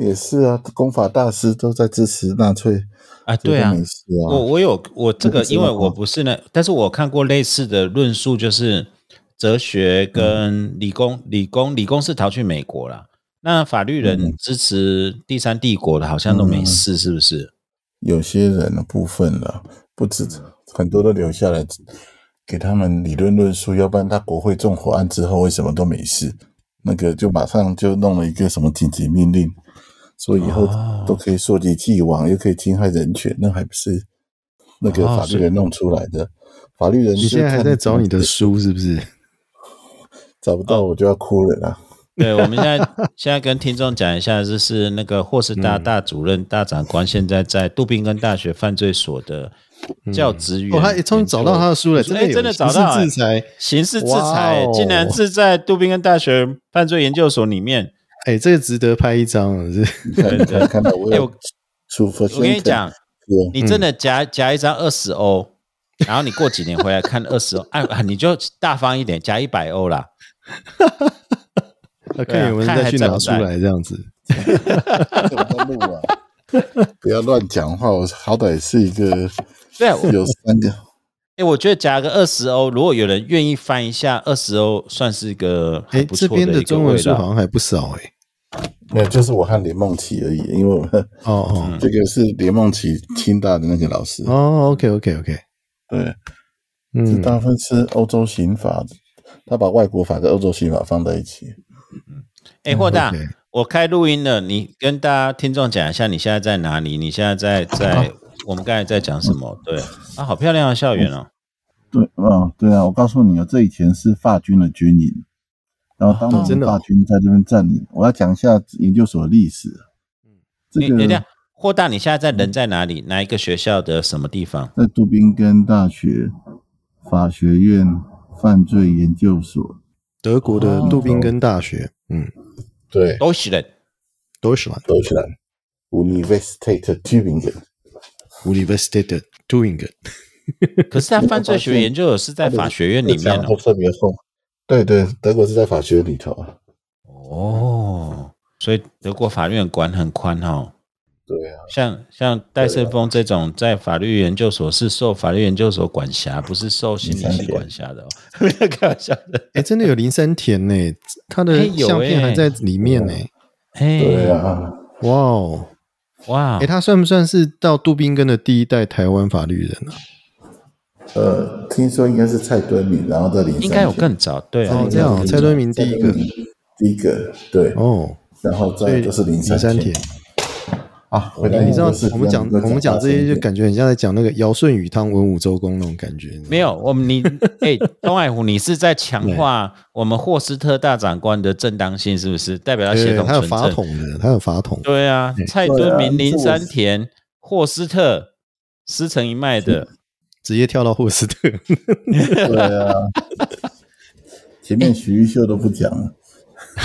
也是啊，功法大师都在支持纳粹啊，对啊。我我有我这个，因为我不是那，但是我看过类似的论述，就是哲学跟理工，理工理工是逃去美国了，那法律人嗯支持第三帝国的，好像都没事，是不是？有些人的部分了，不止很多都留下来给他们理论论述，要不然他国会纵火案之后为什么都没事？那个就马上就弄了一个什么紧急命令，说以后哦都可以溯及既往，又可以侵害人权，那还不是那个哦法律人弄出来的？法律人你现在还在找你的书是不是？找不到我就要哭了啦。对，我们现在现在跟听众讲一下，就是那个霍斯大嗯大主任、大长官，现在在杜宾根大学犯罪所的教职员哦，他终于找到他的书了，真的哎，真的找刑事到哎制裁。刑事制裁，哦竟然是在杜宾根大学犯罪研究所里面。哎，这个值得拍一张啊！这你看，看，看到我有哎我跟你讲，你真的夹夹一张二十欧，然后你过几年回来看二十欧，哎，你就大方一点，夹一百欧啦。他看有没有人再去拿出来这样子。我在录啊，不要乱讲话。我好歹是一个有三个，哎，我觉得加个二十欧，如果有人愿意翻一下，二十欧算是一个哎，很不错这边的中文书好像还不少哎。没有，就是我和林梦琪而已。因为我们哦哦 这个是林梦琪清大的那个老师，哦，OK OK OK，对，这嗯，大部分是欧洲刑法，他把外国法跟欧洲刑法放在一起。嗯哎，霍大我开录音了，你跟大家听众讲一下，你现在在哪里？你现在在在 我们刚才在讲什么？对啊，好漂亮的校园哦。对，啊，对啊，我告诉你啊，这以前是法军的军营，然后当哦真的哦年法军在这边占领。我要讲一下研究所的历史。这个你等一下，霍大，你现在在人在哪里？哪一个学校的什么地方？在杜宾根大学法学院犯罪研究所。德国的杜宾根大学，嗯对，都是人。，Deutschland 德学兰 Universität Tübingen。Universität Tübingen，可是他犯罪学研究所是在法学院里面都哦。特别厚。对对，德国是在法学院里头啊。哦，所以德国法院管很宽哦。对啊，像像戴胜峰这种在法律研究所是受法律研究所管辖，不是受心理系管辖的哦。开玩笑的。哎，真的有林森田呢，他的相片哎还在里面呢。哎，对啊，哇哦，哇。哎，，他算不算是到杜宾根的第一代台湾法律人啊？呃，听说应该是蔡敦明，然后在林山应该有更早，对啊哦，这样哦蔡敦明第一个，第一个对，哦，然后再就是林林山田田。啊。回来你知道我们讲我们讲这些，就感觉很像在讲那个尧舜禹汤文武周公那种感觉。没有，我们你 哎，东海湖，你是在强化我们霍斯特大长官的正当性，是不是？代表他对，协对他有。法统的，他有法统。对啊，蔡敦明、林山田、霍斯特，师承一脉的。直接跳到霍斯特。对啊，前面徐玉秀都不讲了。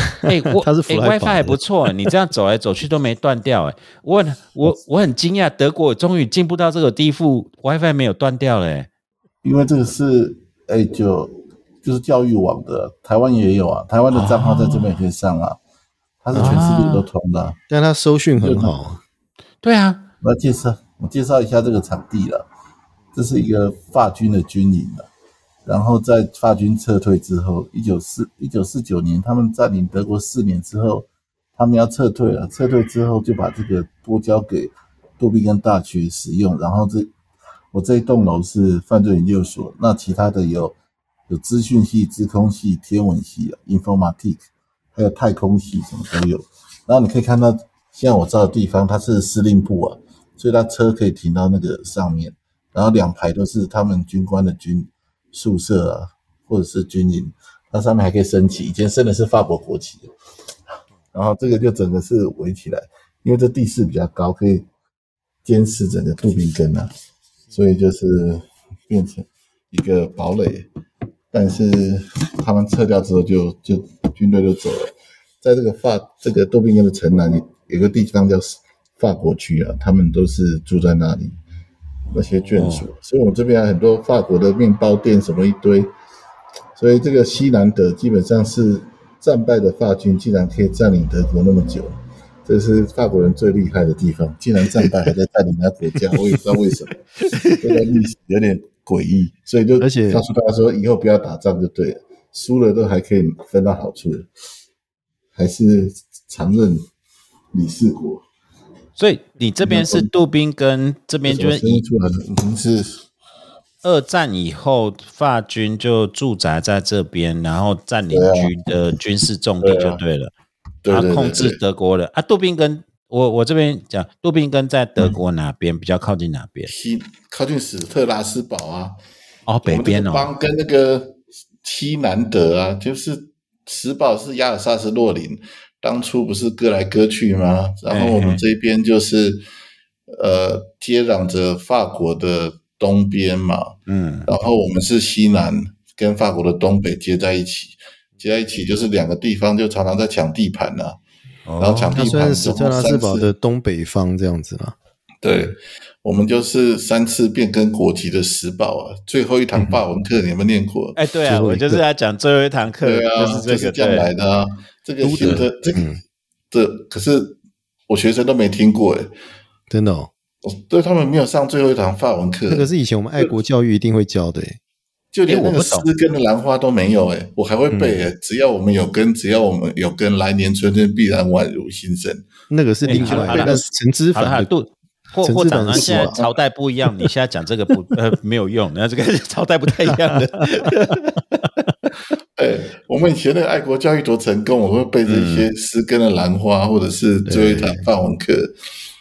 哎，我 他是哎 fly WiFi 还不错，你这样走来走去都没断掉。哎，我很我我很惊讶，德国终于进步到这个地步，WiFi 没有断掉了。哎，因为这个是哎、就就是教育网的，台湾也有啊，台湾的账号在这边也可以上啊，它是全世界都通的啊、但它收讯很好。对啊，我要介绍，我介绍一下这个场地了。这是一个法军的军营了。然后在法军撤退之后，一九四一九四九年，他们占领德国四年之后，他们要撤退了。撤退之后就把这个拨交给杜宾根大学使用。然后这我这一栋楼是犯罪研究所，那其他的有有资讯系、资空系、天文系啊、informatic，还有太空系，什么都有。然后你可以看到，现在我照的地方，它是司令部啊，所以它车可以停到那个上面，然后两排都是他们军官的军宿舍啊，或者是军营，它上面还可以升旗，以前升的是法国国旗，然后这个就整个是围起来，因为这地势比较高，可以监视整个杜宾根啊，所以就是变成一个堡垒。但是他们撤掉之后就，就军队就走了。在这个法这个杜宾根的城南有个地方叫法国区啊，他们都是住在那里，那些眷属。所以我们这边很多法国的面包店，什么一堆。所以这个西南德基本上是战败的法军，竟然可以占领德国那么久，这是法国人最厉害的地方，竟然战败还在占领他国家，我也不知道为什么，这个历史有点诡异，所以就而且告诉大家说，以后不要打仗就对了，输了都还可以分到好处的，还是常任理事国。所以你这边是杜宾跟这边就是生以出来的，嗯，是二战以后，法军就驻扎在这边，然后占领军的军事重地就对了，然对对对后控制德国的。啊。杜宾跟，我我这边讲，杜宾根在德国哪边比较靠近哪边？西靠近史特拉斯堡啊，哦，北边哦，邦跟那个西南德啊，就是史堡是亚尔萨斯洛林，当初不是割来割去吗？然后我们这边就是呃接壤着法国的东边嘛，嗯，然后我们是西南跟法国的东北接在一起，接在一起就是两个地方就常常在抢地盘呐、哦然后抢地盘之后是史特拉斯堡三次的东北方这样子啦，对，我们就是三次变更国籍的史宝啊。最后一堂法文课你有没有念过？哎，对啊，我就是个要讲最后一堂课，对啊，就是这个是这样来。的啊。这个显得这个嗯。这可是我学生都没听过哎，真的哦，对他们没有上最后一堂法文课，那个是以前我们爱国教育一定会教的欸，就连那个哎我不懂诗根的兰花都没有哎，我还会背嗯。哎。只要我们有根，只要我们有根，来年春天必然宛如新生。那个是另外的，但是陈之好了，好了凡的杜霍陈志霍长啊，现在朝代不一样，你现在讲这个不呃没有用，那这个朝代不太一样的。哎，我们以前那个爱国教育多成功，我会背这嗯些诗根的兰花，或者是最后一堂范文课。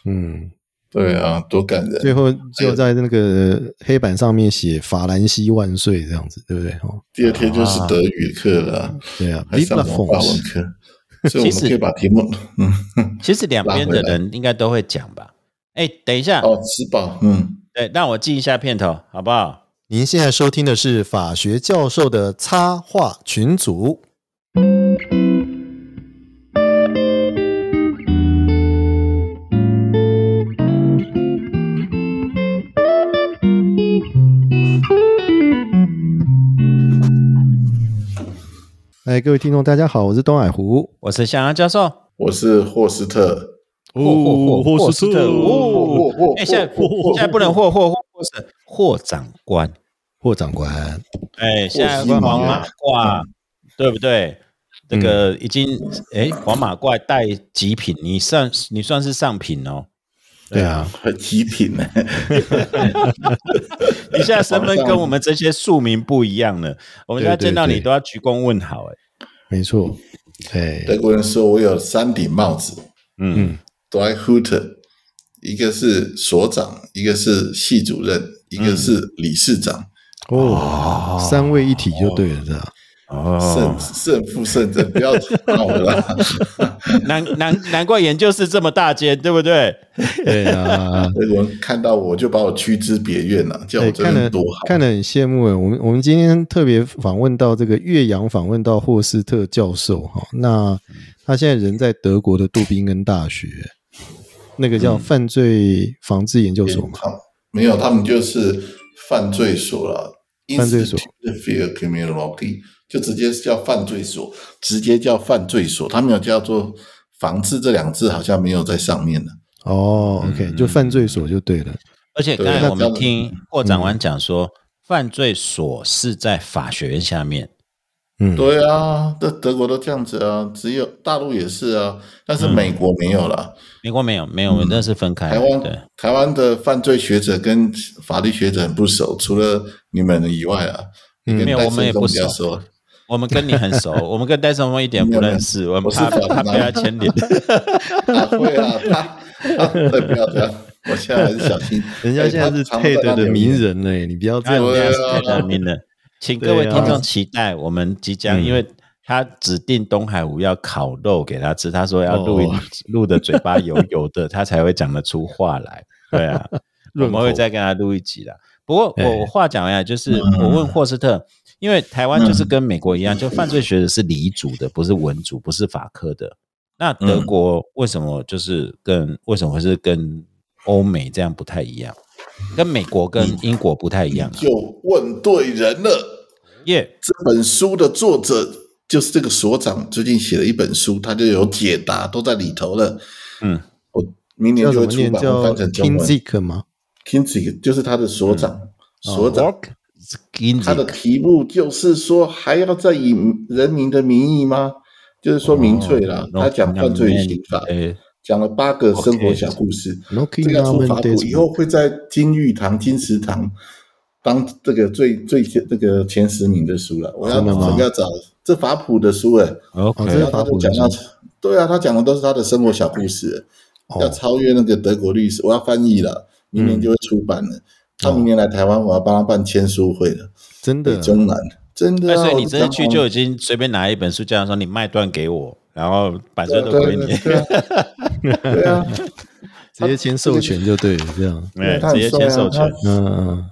嗯，对啊，多感人！最后最后在那个黑板上面写“法兰西万岁”这样子，对不对？哦，第二天就是德语课了啊，对啊还上么法文课，所以我们可以把题目，嗯，其实两边的人应该都会讲吧？哎，等一下，哦，吃饱，嗯，对，让我记一下片头，好不好？您现在收听的是法学教授的插画群组。哎，各位听众，大家好，我是东海湖。我是向阳教授。我是霍斯特，霍霍霍霍斯特哦，霍霍哎，现在现在不能霍霍霍霍是霍长官，霍长官，哎，现在黄马褂，对不对？这个已经哎，黄马褂带极品，你算你算是上品哦。对啊，很极品。呢，你现在身份跟我们这些庶民不一样了，我们现在见到你都要鞠躬问好，哎，没错，哎，德国人说我有三顶帽子。嗯，d r y h u t e r 一个是所长，一个是系主任，一个是理事长，哦，三位一体就对了，是吧？哦胜，胜负胜正，不要闹了 啦。难难难怪研究室这么大间，对不对？对啊，德国人看到我就把我驱之别院了，叫我对，这看了边多好。看得很羡慕诶。我们我们今天特别访问到这个岳阳，访问到霍斯特教授哈。那他现在人在德国的杜宾根大学，那个叫犯罪防治研究所嘛。好，没有，他们就是犯罪所了。犯罪所 Fear Criminology 就直接叫犯罪所，直接叫犯罪所，他没有叫做防治这两个字，好像没有在上面的。哦，OK，就犯罪所就对了。而且刚才我们听霍长官讲说，犯罪所是在法学院下面。嗯，对啊，这德国都这样子啊，只有大陆也是啊，但是美国没有了。美国没有，没有，那是分开的。台湾对，台湾的犯罪学者跟法律学者很不熟，除了你们以外啊，你跟没有我们戴胜忠也不熟比较熟。我们跟你很熟，我们跟戴胜峰一点不认识，我们怕法怕被他牵连。他会啊，他他对不要这样，我现在还是小心。人家现在是哎他配的的名人呢，你不要这这样样对啊是太难名了，请各位听众期待我们即将，嗯因为他指定东海吴要烤肉给他吃，他说要录音哦录的嘴巴油油的，他才会讲得出话来。对啊，我们会再跟他录一集啦。不过哎我我话讲回来，就是嗯我问霍斯特，因为台湾就是跟美国一样，就犯罪学的是理组的，不是文组，不是法科的。那德国为什么就是跟为什么会是跟欧美这样不太一样？跟美国跟英国不太一样啊？就问对人了。耶，这本书的作者就是这个所长，最近写了一本书，他就有解答，都在里头了。嗯，我明年叫就会出版，什么念叫我翻成中 King 文。Zik 吗？？Kinzik 就是他的所长，所长。他的题目就是说，还要再以人民的名义吗？就是说民粹啦，哦他讲犯罪刑法，呃，讲了八个生活小故事。这个要出 Death 谱，以后会在金玉堂、金石堂当这个最最这个前十名的书了。我要我要找这法普的书哎，哦这他就讲到对啊，他讲的都是他的生活小故事，要哦，超越那个德国律师，我要翻译了，明年就会出版了。他明年来台湾，我要帮他办签书会了。真的北中南真的啊，那所以你我这次去就已经随便拿一本书，这样说你卖断给我，然后版税都归你，对啊，对啊，直接签授权就对了，这样，对，直接签授权。嗯嗯，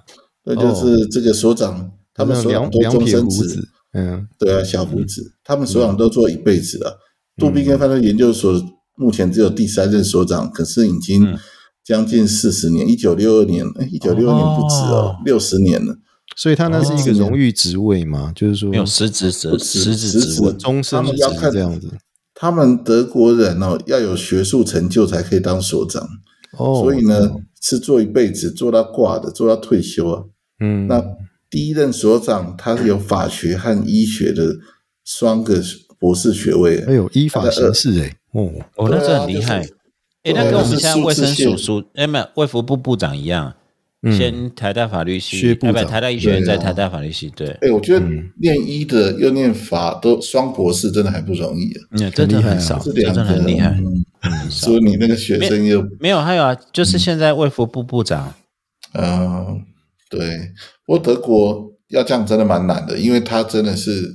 那就是这个所长，他们所长都两两终身制撇胡子，，嗯，对啊，小胡子，他们所长都做一辈子了。杜宾跟犯罪研究所目前只有第三任所长，可是已经嗯将近四十年，一九六二年，一九六二年不止哦哦，六十年了。所以他那是一个哦荣誉职位嘛，就是说没有实职职实职职位，终身职他们要看这样子，他们德国人哦，要有学术成就才可以当所长，哦，所以呢是做一辈子，做到挂的，做到退休啊。嗯，那第一任所长他是有法学和医学的双个博士学位，哎呦，依法行事哎，哦，哦，那这很厉害。哎，那跟我们就是现在卫生署署，哎，没有卫福部部长一样，嗯。先台大法律系，台大医学院在台大法律系，对，哎，我觉得嗯。念医的又念法都双博士，真的还不容易啊。嗯，真的很少，真这两个的很厉害，嗯。很少。所以你那个学生又没有，还有啊，就是现在卫福部部长，嗯，对，不过德国要这样真的蛮难的，因为他真的是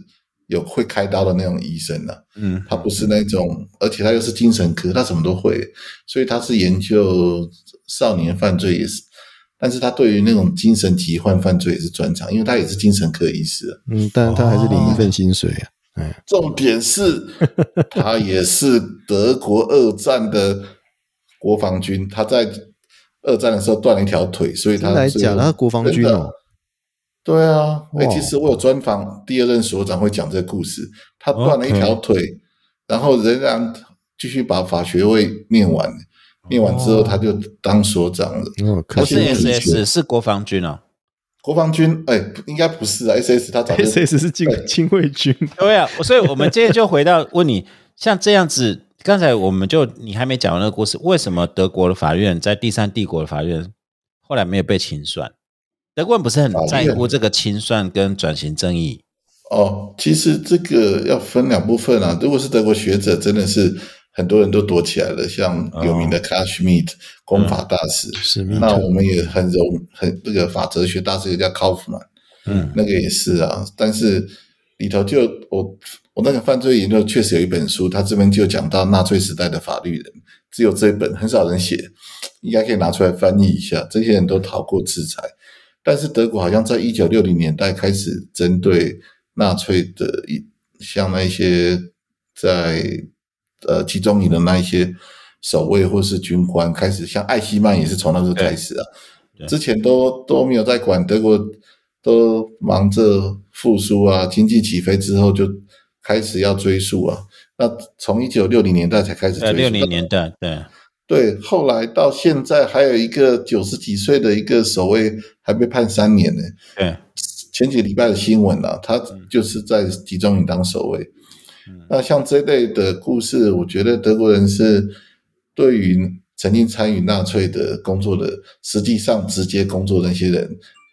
有会开刀的那种医生啊，嗯，他不是那种，而且他又是精神科，他什么都会，所以他是研究少年犯罪也是，但是他对于那种精神疾患犯罪也是专长，因为他也是精神科医师啊。嗯，但他还是领一份薪水啊，哎，重点是，他也是德国二战的国防军，他在二战的时候断了一条腿，所以他真的还最后假的？他国防军哦，对啊，哎、哇其实我有专访第二任所长会讲这个故事，他断了一条腿然后仍然继续把法学位念完，念完之后他就当所长了。不是 SS，是国防军哦。国防军，哎、应该不是啊，SS 他早就 S S 是禁亲卫军，对啊，所以我们接着就回到问你，像这样子，刚才我们就你还没讲完那个故事，为什么德国的法院在第三帝国的法院后来没有被清算？德国人不是很在乎这个清算跟转型正义？哦，其实这个要分两部分啊。如果是德国学者，真的是很多人都躲起来了，像有名的 Schmitt 公法大师，那我们也很容很这个法哲学大师也叫 Kaufman，嗯，那个也是啊。但是里头就我我那个犯罪研究确实有一本书，他这边就讲到纳粹时代的法律人，只有这一本，很少人写，应该可以拿出来翻译一下。这些人都逃过制裁，但是德国好像在一九六零年代开始针对纳粹的一像那些在呃集中营的那一些守卫或是军官，开始像艾希曼也是从那时候开始啊，之前都都没有在管德国，都忙着复苏啊，经济起飞之后就开始要追溯啊。那从一九六零年代才开始追呃，溯，六零年代，对，对，后来到现在还有一个九十几岁的一个守卫还被判三年呢。对，前几个礼拜的新闻啊，他就是在集中营当守卫。嗯那像这类的故事，我觉得德国人是对于曾经参与纳粹的工作的，实际上直接工作的那些人，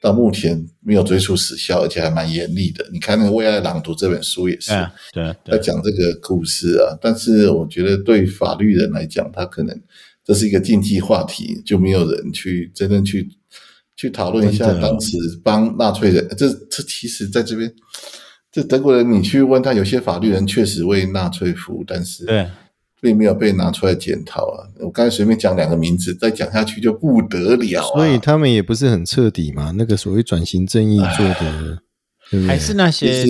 到目前没有追溯时效，而且还蛮严厉的。你看那个《为爱朗读》这本书也是对，对在对，讲这个故事啊。但是我觉得对法律人来讲，他可能这是一个禁忌话题，就没有人去真正去去讨论一下当时帮纳粹人。这这其实在这边，这德国人你去问他，有些法律人确实为纳粹服务，但是对，并没有被拿出来检讨啊。我刚才随便讲两个名字，再讲下去就不得了啊。所以他们也不是很彻底嘛。那个所谓转型正义做的，对对？还是那些是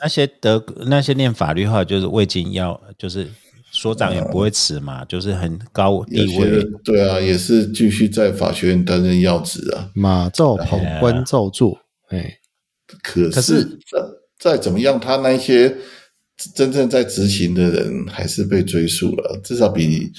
那些德那些念法律话，就是未经要，就是所长也不会辞嘛，就是很高地位，对啊，也是继续在法学院担任要职啊。马照跑，官照做，哎，可可是是再再怎么样，他那些真正在执行的人还是被追溯了，至少比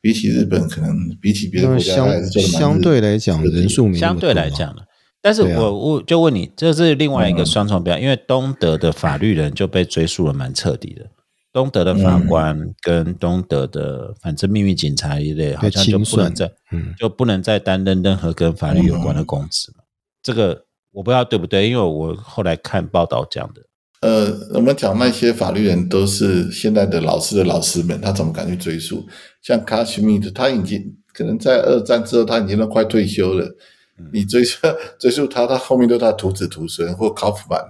比起日本，可能比起别的国家，还是相做的蛮相对来讲人数没相对来讲呢。但是我我就问你，这是另外一个嗯双重标，因为东德的法律人就被追溯了蛮彻底的。东德的法官跟东德的反正秘密警察一类，好像就不能再嗯，就不能再担任任何跟法律有关的公职嘛。这个我不知道对不对，因为我后来看报道讲的。呃，我们讲那些法律人都是现在的老师的老师们，他怎么敢去追溯？像卡什米德，他已经可能在二战之后，他已经都快退休了。你追溯 追溯他，他后面都是他徒子徒孙或考夫曼。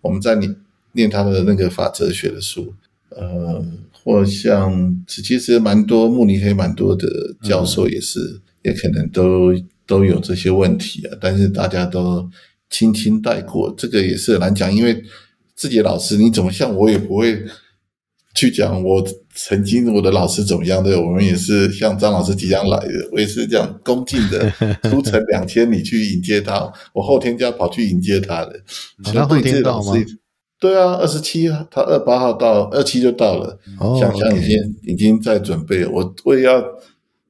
我们在念念他的那个法哲学的书，呃，或像其实蛮多慕尼黑蛮多的教授也是，也可能都都有这些问题啊，但是大家都轻轻带过，这个也是很难讲，因为自己的老师你怎么像我也不会去讲我曾经我的老师怎么样对，我们也是像张老师即将来的，我也是这样恭敬的 出城两千里去迎接他，我后天就要跑去迎接他的，所以他后对自己天到吗？对啊，二十七，他二八号到，二七就到了。哦想想已经已经在准备了，我我也要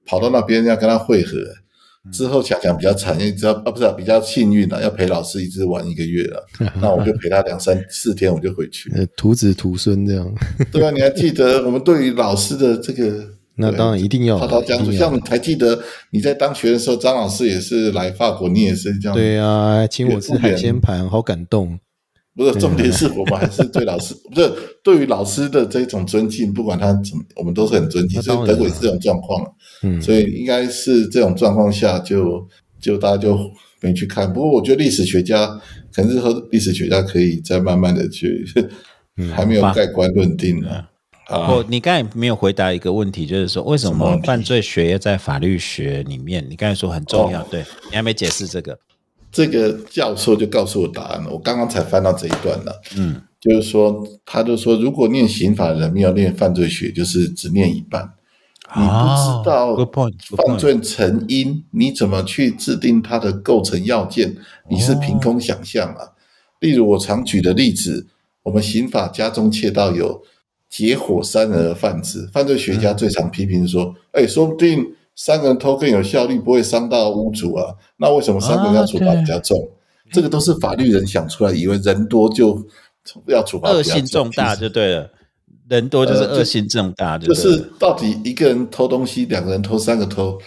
跑到那边要跟他会合。之后想想比较惨，因为知道啊不是、啊、比较幸运了、要陪老师一直玩一个月了，那我就陪他两三四天，我就回去。呃，徒子徒孙这样，对啊，你还记得我们对于老师的这个？那当然一定要的，滔滔江水，一定要的像你还记得你在当学的时候，张老师也是来法国，你也是这样。对啊，请我吃海鲜盘，好感动。不是，重点是我们还是对老师，不是对于老师的这种尊敬，不管他怎么，我们都是很尊敬。所以德国也是这种状况，嗯，所以应该是这种状况下就，就大家就没去看。不过我觉得历史学家，可能是和历史学家可以再慢慢的去，还没有盖棺论定呢。啊我，你刚才没有回答一个问题，就是说为什什么犯罪学要在法律学里面？你刚才说很重要，哦对你还没解释这个。这个教授就告诉我答案了，我刚刚才翻到这一段了。嗯，就是说，他就说，如果念刑法的人没有念犯罪学，就是只念一半。你不知道犯罪成因，你怎么去制定它的构成要件？你是凭空想象啊。例如我常举的例子，我们刑法家中窃盗有结伙三人而犯之，犯罪学家最常批评说，哎、说不定三个人偷更有效率，不会伤到屋主啊。那为什么三个人要处罚比较重？这个都是法律人想出来，以为人多就要处罚比恶性重大就对了，人多就是恶性重大，就是到底一个人偷东西，两个人偷，三个偷，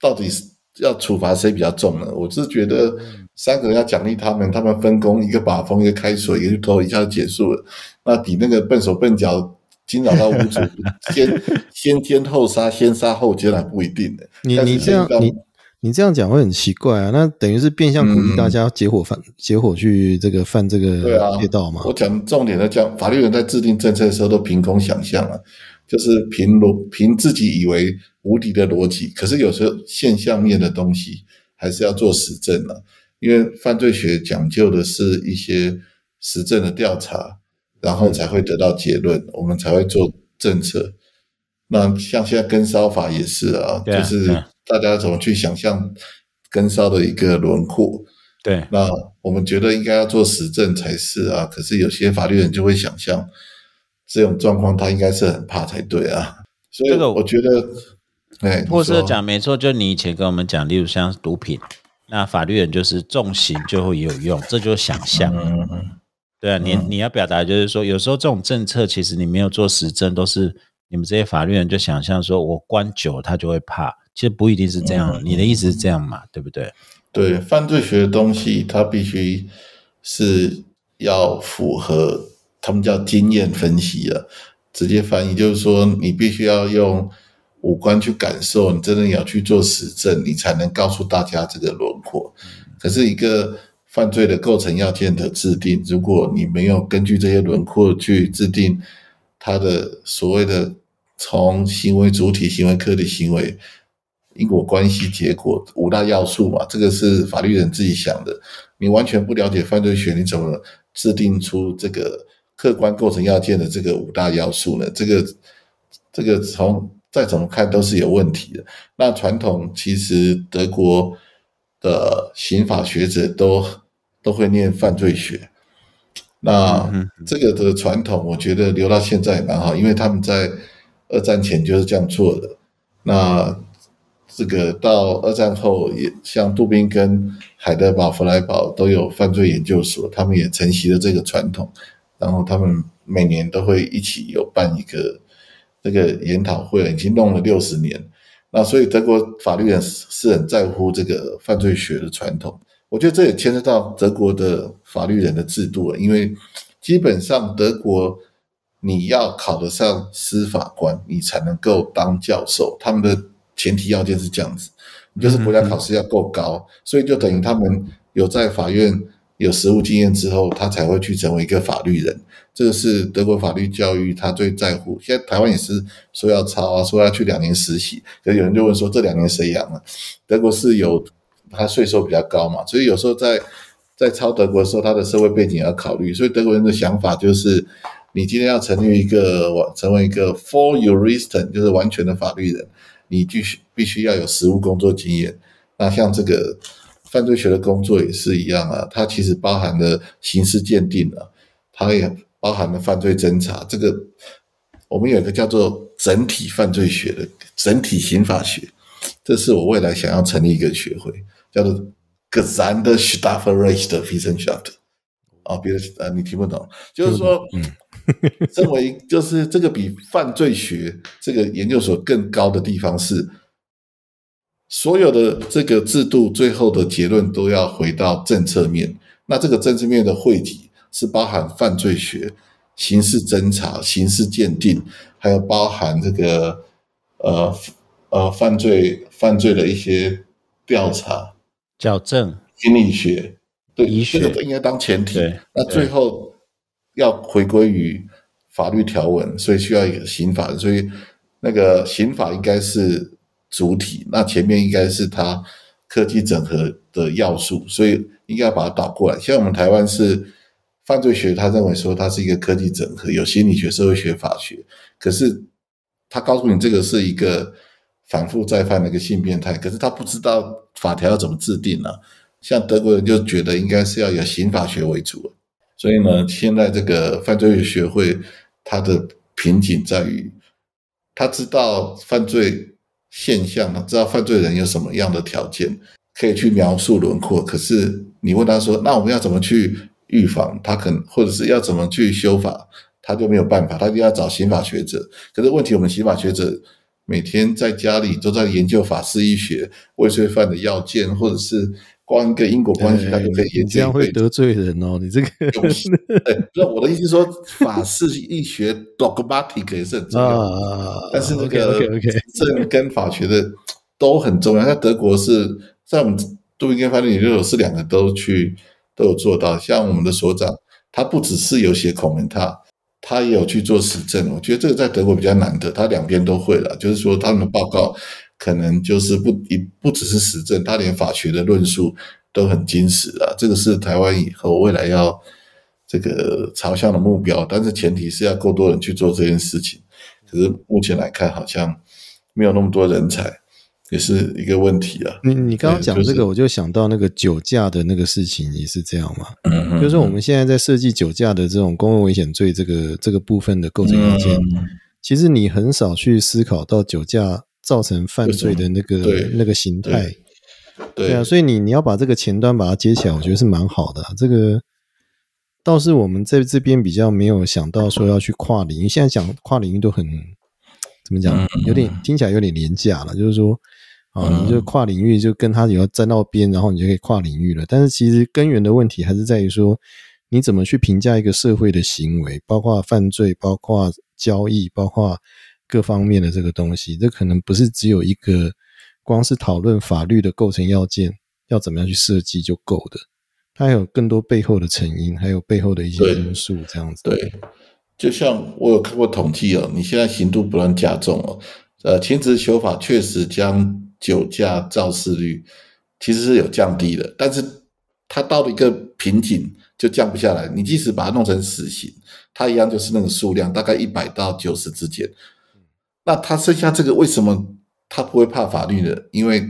到底是要处罚谁比较重呢？我是觉得三个人要奖励他们，他们分工，一个把风，一个开水，一个去偷，一下就结束了。那比那个笨手笨脚惊扰到屋主，先 先奸后杀，先杀后奸还不一定呢。你你这样你你这样讲会很奇怪啊，那等于是变相鼓励嗯大家结伙犯结伙去这个犯这个窃盗嘛？我讲重点的讲，法律人在制定政策的时候都凭空想象啊，就是凭逻凭自己以为无敌的逻辑，可是有时候现象面的东西还是要做实证啊，因为犯罪学讲究的是一些实证的调查，然后才会得到结论，我们才会做政策。那像现在跟梢法也是啊，啊就是大家怎么去想象跟梢的一个轮廓。对，那我们觉得应该要做实证才是啊，可是有些法律人就会想象这种状况，他应该是很怕才对啊。所以这个我觉得，哎，你或是说讲没错，就你以前跟我们讲，例如像毒品，那法律人就是重刑就会有用，这就是想象。嗯嗯对啊，你你要表达就是说，有时候这种政策其实你没有做实证，都是你们这些法律人就想象说我关久了他就会怕，其实不一定是这样。嗯你的意思是这样嘛？对不对？对，犯罪学的东西，它必须是要符合他们叫经验分析啊，直接翻译就是说，你必须要用五官去感受，你真的要去做实证，你才能告诉大家这个轮廓。可是一个犯罪的构成要件的制定，如果你没有根据这些轮廓去制定它的所谓的从行为主体、行为客体行为因果关系、结果五大要素嘛，这个是法律人自己想的。你完全不了解犯罪学，你怎么制定出这个客观构成要件的这个五大要素呢？这个这个从再怎么看都是有问题的。那传统其实德国的刑法学者都都会念犯罪学，那嗯这个的传统，我觉得留到现在也蛮好，因为他们在二战前就是这样做的。那这个到二战后，也像杜宾跟海德堡、弗莱堡都有犯罪研究所，他们也承袭了这个传统。然后他们每年都会一起有办一个这个研讨会，已经弄了六十年。那所以德国法律人是很在乎这个犯罪学的传统。我觉得这也牵涉到德国的法律人的制度了，因为基本上德国你要考得上司法官，你才能够当教授。他们的前提要件是这样子，你就是国家考试要够高，所以就等于他们有在法院有实务经验之后，他才会去成为一个法律人。这个是德国法律教育他最在乎。现在台湾也是说要抄啊，说要去两年实习，可有人就问说这两年谁养啊？德国是有。他税收比较高嘛，所以有时候在在抄德国的时候，他的社会背景要考虑。所以德国人的想法就是，你今天要成立一个成为一个 full jurist，就是完全的法律人，你必须必须要有实务工作经验。那像这个犯罪学的工作也是一样啊，它其实包含了刑事鉴定啊，它也包含了犯罪侦查。这个我们有一个叫做整体犯罪学的整体刑法学，这是我未来想要成立一个学会。叫做 Gesamte Strafrecht Wissenschaft 啊，别的呃你听不懂，就是说，嗯，认为就是这个比犯罪学这个研究所更高的地方是，所有的这个制度最后的结论都要回到政策面，那这个政策面的汇集是包含犯罪学、刑事侦查、刑事鉴定，还有包含这个呃呃犯罪犯罪的一些调查。矫正心理学，对，医学这个应该当前提。那最后要回归于法律条文，所以需要一个刑法。所以那个刑法应该是主体，那前面应该是它科技整合的要素，所以应该要把它倒过来。像我们台湾是犯罪学，他认为说它是一个科技整合，有心理学、社会学、法学，可是他告诉你这个是一个。反复再犯那个性变态，可是他不知道法条要怎么制定呢？像德国人就觉得应该是要有刑法学为主，所以呢，现在这个犯罪学会它的瓶颈在于，他知道犯罪现象，他知道犯罪人有什么样的条件可以去描述轮廓，可是你问他说，那我们要怎么去预防？他可能或者是要怎么去修法，他就没有办法，他就要找刑法学者。可是问题，我们刑法学者。每天在家里都在研究法式医学、未遂犯的要件，或者是光一个因果关系，他就可以研究。这样会得罪人哦，你这个。不是，我的意思说，法式医学 dogmatic 也是很重要，但是那个政跟法学的都很重要。像德国是在我们杜宾根法律研究所是两个都去都有做到，像我们的所长，他不只是有写孔门他。他也有去做实证，我觉得这个在德国比较难得，他两边都会了。就是说，他们的报告可能就是不一不只是实证，他连法学的论述都很精实啊。这个是台湾以后未来要这个朝向的目标，但是前提是要够多人去做这件事情。可是目前来看，好像没有那么多人才。也是一个问题啊！你你刚刚讲这个，我就想到那个酒驾的那个事情，也是这样嘛？嗯就是我们现在在设计酒驾的这种公共危险罪这个这个部分的构成要件，其实你很少去思考到酒驾造成犯罪的那个那个形态。对啊，所以你你要把这个前端把它接起来，我觉得是蛮好的。这个倒是我们在这边比较没有想到说要去跨领域，现在讲跨领域都很怎么讲？有点听起来有点廉价了，就是说。啊，你就跨领域就跟他有要沾到边，然后你就可以跨领域了。但是其实根源的问题还是在于说，你怎么去评价一个社会的行为，包括犯罪，包括交易，包括各方面的这个东西，这可能不是只有一个光是讨论法律的构成要件要怎么样去设计就够的，它还有更多背后的成因，还有背后的一些因素这样子。对，就像我有看过统计哦，你现在刑度不断加重哦，呃，停职修法确实将。酒驾肇事率其实是有降低的，但是它到了一个瓶颈就降不下来。你即使把它弄成死刑，它一样就是那个数量，大概一百到九十之间。那他剩下这个为什么他不会怕法律呢？因为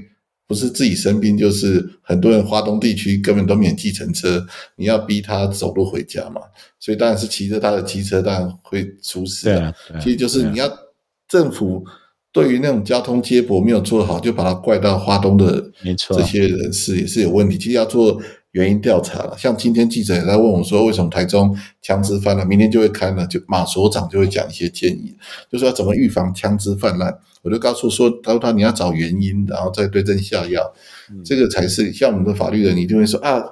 不是自己生病，就是很多人华东地区根本都免计程车，你要逼他走路回家嘛，所以当然是骑着他的机车，当然会出事啊。其实就是你要政府。对于那种交通接驳没有做好，就把它怪到华东的没错这些人士也是有问题。其实要做原因调查了。像今天记者也在问我说，为什么台中枪支泛滥？明天就会开了，就马所长就会讲一些建议，就说要怎么预防枪支泛滥。我就告诉说，他说他你要找原因，然后再对症下药，这个才是像我们的法律人一定会说啊，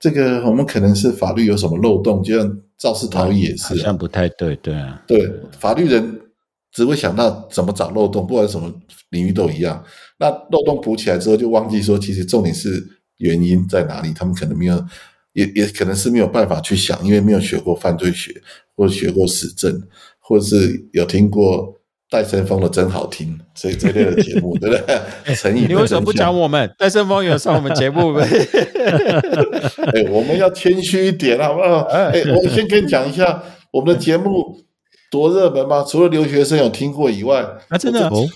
这个我们可能是法律有什么漏洞，就像肇事逃逸也是啊、好像不太对，对啊，对，法律人只会想到怎么找漏洞，不管什么领域都一样。那漏洞补起来之后，就忘记说，其实重点是原因在哪里。他们可能没有，也也可能是没有办法去想，因为没有学过犯罪学，或者学过史政，或者是有听过戴森峰的真好听，所以这类的节目，对不对？成语。你为什么不讲？我们？戴森峰有上我们节目没？哎，我们要谦虚一点，好不好？哎，我先跟你讲一下我们的节目多热门吗？除了留学生有听过以外，啊，真的哦，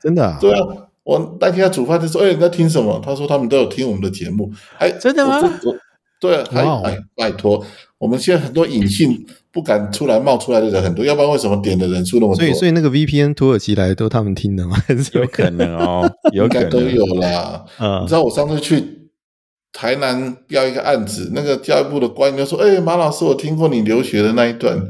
真的啊？对啊，我那天要煮饭就说：“哎，你在听什么？”他说他们都有听我们的节目，还真的吗？对啊，还哎，拜托，我们现在很多隐性不敢出来冒出来的人很多，要不然为什么点的人数那么多？所以，所以那个 VPN 土耳其来都他们听的吗？有可能哦，有可能都有啦。嗯，你知道我上次去台南标一个案子，那个教育部的官员说：“哎，马老师，我听过你留学的那一段。”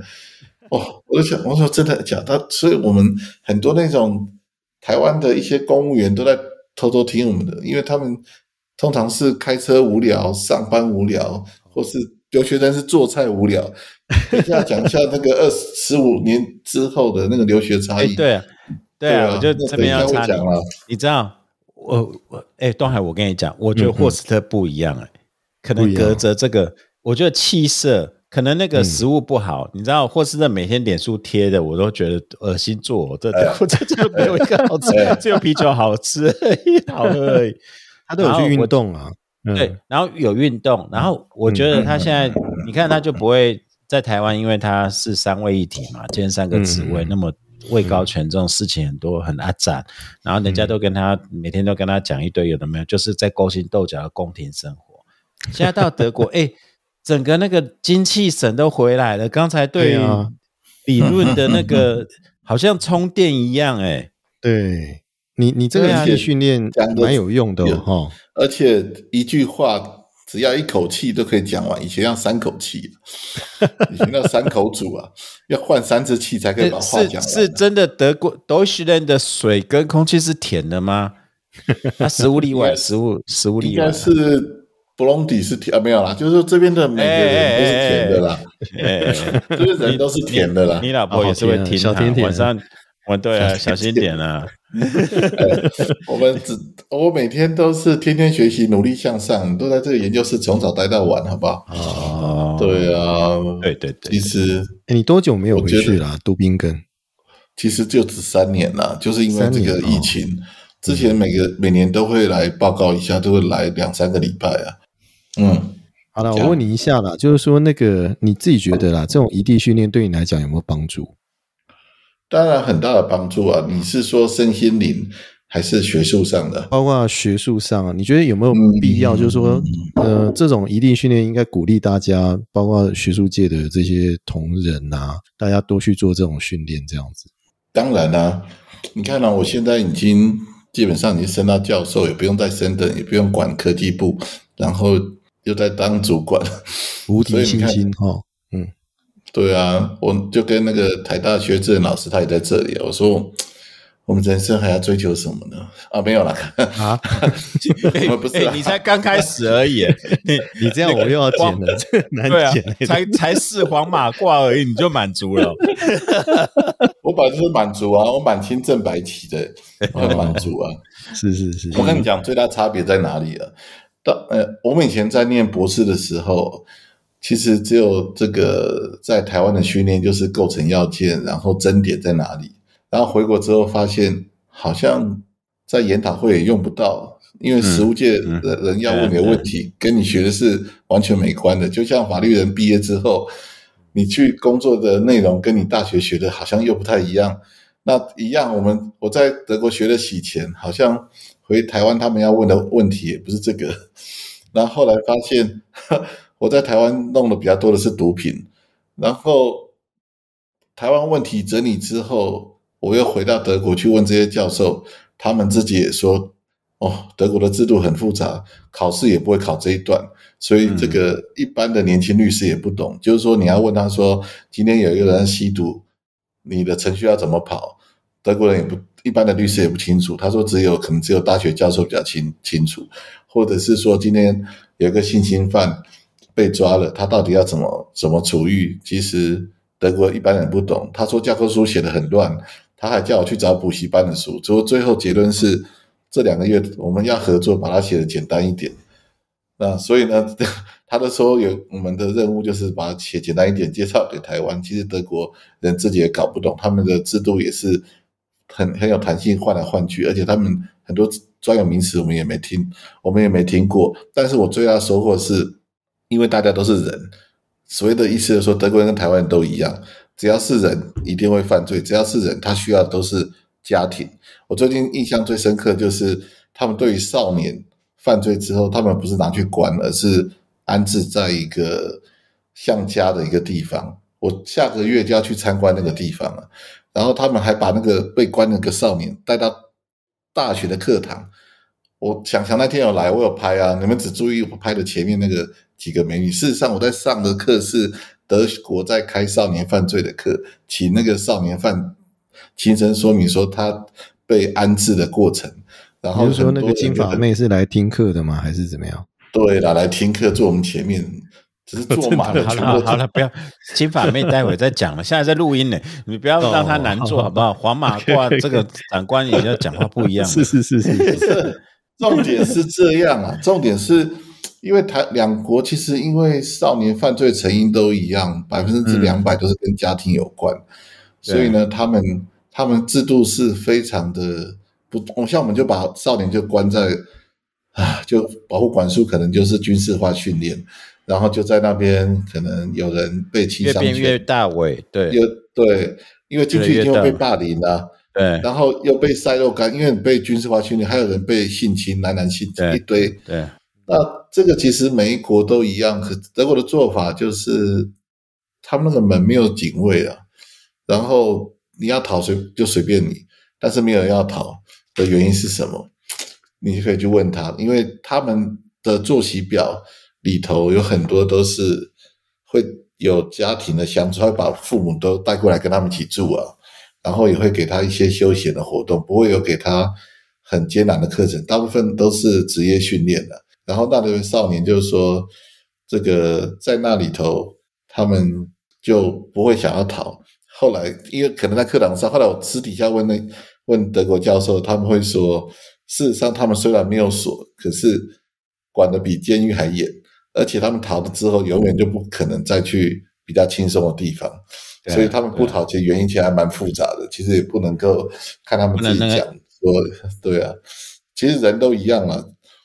哦，我就想，我说真的假的？所以我们很多那种台湾的一些公务员都在偷偷听我们的，因为他们通常是开车无聊、上班无聊，或是留学生是做菜无聊。等一下讲一下那个 二十五年之后的那个留学差异。对啊，对啊，我就这边要插讲了。你知道，我我哎，东海，我跟你讲，我觉得霍斯特不一样哎，可能隔着这个，我觉得气色。可能那个食物不好，你知道，或是那每天脸书贴的，我都觉得恶心。做这这 这就没有一个好吃，只有啤酒好吃好喝而已。他都有去运动啊，对，然后有运动，然后我觉得他现在，你看他就不会在台湾，因为他是三位一体嘛，兼三个职位，那么位高权重，事情很多，很阿展，然后人家都跟他每天都跟他讲一堆有的没有，就是在勾心斗角的宫廷生活。现在到德国，哎。整个那个精气神都回来了。刚才对理论的那个好像充电一样，哎，对你，你这个仪器训练蛮有用的哈。而且一句话只要一口气都可以讲完，以前要三口气，以前要三口煮啊，要换三次气才可以把话讲完。是真的，德国德西人的水跟空气是甜的吗？那食物例外，食物食物例外是。布隆迪是甜啊，没有啦，就是这边的每个人都是甜的啦，这边人都是甜的啦。你老婆也是会甜，小甜甜晚上，我对啊，小心点啊。我们只我每天都是天天学习，努力向上，都在这个研究室从早待到晚，好不好？哦，对啊，对对对。其实，你多久没有回去了？杜宾根？其实就只三年了，就是因为这个疫情。之前每个每年都会来报告一下，都会来两三个礼拜啊。嗯，好了，我问你一下啦，就是说那个你自己觉得啦，这种异地训练对你来讲有没有帮助？当然很大的帮助啊！你是说身心灵还是学术上的？包括学术上，你觉得有没有必要？就是说，呃，这种异地训练应该鼓励大家，包括学术界的这些同仁啊，大家都去做这种训练，这样子。当然啦，你看呢，我现在已经基本上已经升到教授，也不用再升等，也不用管科技部，然后。又在当主管，无敌信心哈，嗯，对啊，我就跟那个台大学智老师，他也在这里。我说，我们人生还要追求什么呢？啊，没有了啊，不是，你才刚开始而已。你你这样我又要剪了，难剪，才才四黄马褂而已，你就满足了。我本来就是满足啊，我满清正白旗的，很满足啊。是是是，我跟你讲，最大差别在哪里啊？到呃，我们以前在念博士的时候，其实只有这个在台湾的训练就是构成要件，然后争点在哪里。然后回国之后发现，好像在研讨会也用不到，因为实务界的人要问你的问题，跟你学的是完全没关的。就像法律人毕业之后，你去工作的内容跟你大学学的好像又不太一样。那一样，我们我在德国学的洗钱，好像。回台湾，他们要问的问题也不是这个。然后后来发现，我在台湾弄的比较多的是毒品。然后台湾问题整理之后，我又回到德国去问这些教授，他们自己也说，哦，德国的制度很复杂，考试也不会考这一段，所以这个一般的年轻律师也不懂。就是说，你要问他说，今天有一个人吸毒，你的程序要怎么跑？德国人也不，一般的律师也不清楚。他说，只有可能只有大学教授比较清清楚，或者是说，今天有一个性侵犯被抓了，他到底要怎么怎么处遇？其实德国一般人不懂。他说教科书写的很乱，他还叫我去找补习班的书。最后最后结论是，这两个月我们要合作，把它写的简单一点。那所以呢，他的说有我们的任务就是把它写简单一点，介绍给台湾。其实德国人自己也搞不懂，他们的制度也是。很很有弹性，换来换去，而且他们很多专有名词我们也没听，我们也没听过。但是我最大的收获是，因为大家都是人，所谓的意思是说，德国人跟台湾人都一样，只要是人一定会犯罪，只要是人他需要的都是家庭。我最近印象最深刻就是，他们对于少年犯罪之后，他们不是拿去关，而是安置在一个像家的一个地方。我下个月就要去参观那个地方了。然后他们还把那个被关那个少年带到大学的课堂。我想想那天有来，我有拍啊。你们只注意我拍的前面那个几个美女。事实上，我在上的课是德国在开少年犯罪的课，请那个少年犯亲身说明说他被安置的过程。然后说那个金发妹是来听课的吗？还是怎么样？对啦，来听课坐我们前面。只是坐满了，好了好了，不要 金发妹，待会再讲了。现在在录音呢，你不要让他难做好不好？黄马褂这个长官也要讲话不一样。是是是是，重点是这样啊，重点是因为台两国其实因为少年犯罪成因都一样，百分之两百都是跟家庭有关，所以呢，他们他们制度是非常的不，像我们就把少年就关在啊，就保护管束，可能就是军事化训练。然后就在那边，可能有人被欺上越变越大尾，对，又对，因为进去一定会被霸凌啊，对，然后又被晒肉干，因为被军事化训练，还有人被性侵，男男性侵一堆，对。那这个其实每一国都一样，可德国的做法就是，他们那个门没有警卫啊，然后你要逃随就随便你，但是没有人要逃的原因是什么？你可以去问他，因为他们的作息表。里头有很多都是会有家庭的相处，会把父母都带过来跟他们一起住啊，然后也会给他一些休闲的活动，不会有给他很艰难的课程，大部分都是职业训练的。然后那位少年就是说，这个在那里头他们就不会想要逃。后来因为可能在课堂上，后来我私底下问那问德国教授，他们会说，事实上他们虽然没有锁，可是管的比监狱还严。而且他们逃了之后，永远就不可能再去比较轻松的地方，所以他们不逃，其实原因其实还蛮复杂的。其实也不能够看他们自己讲说，对啊，其实人都一样啊。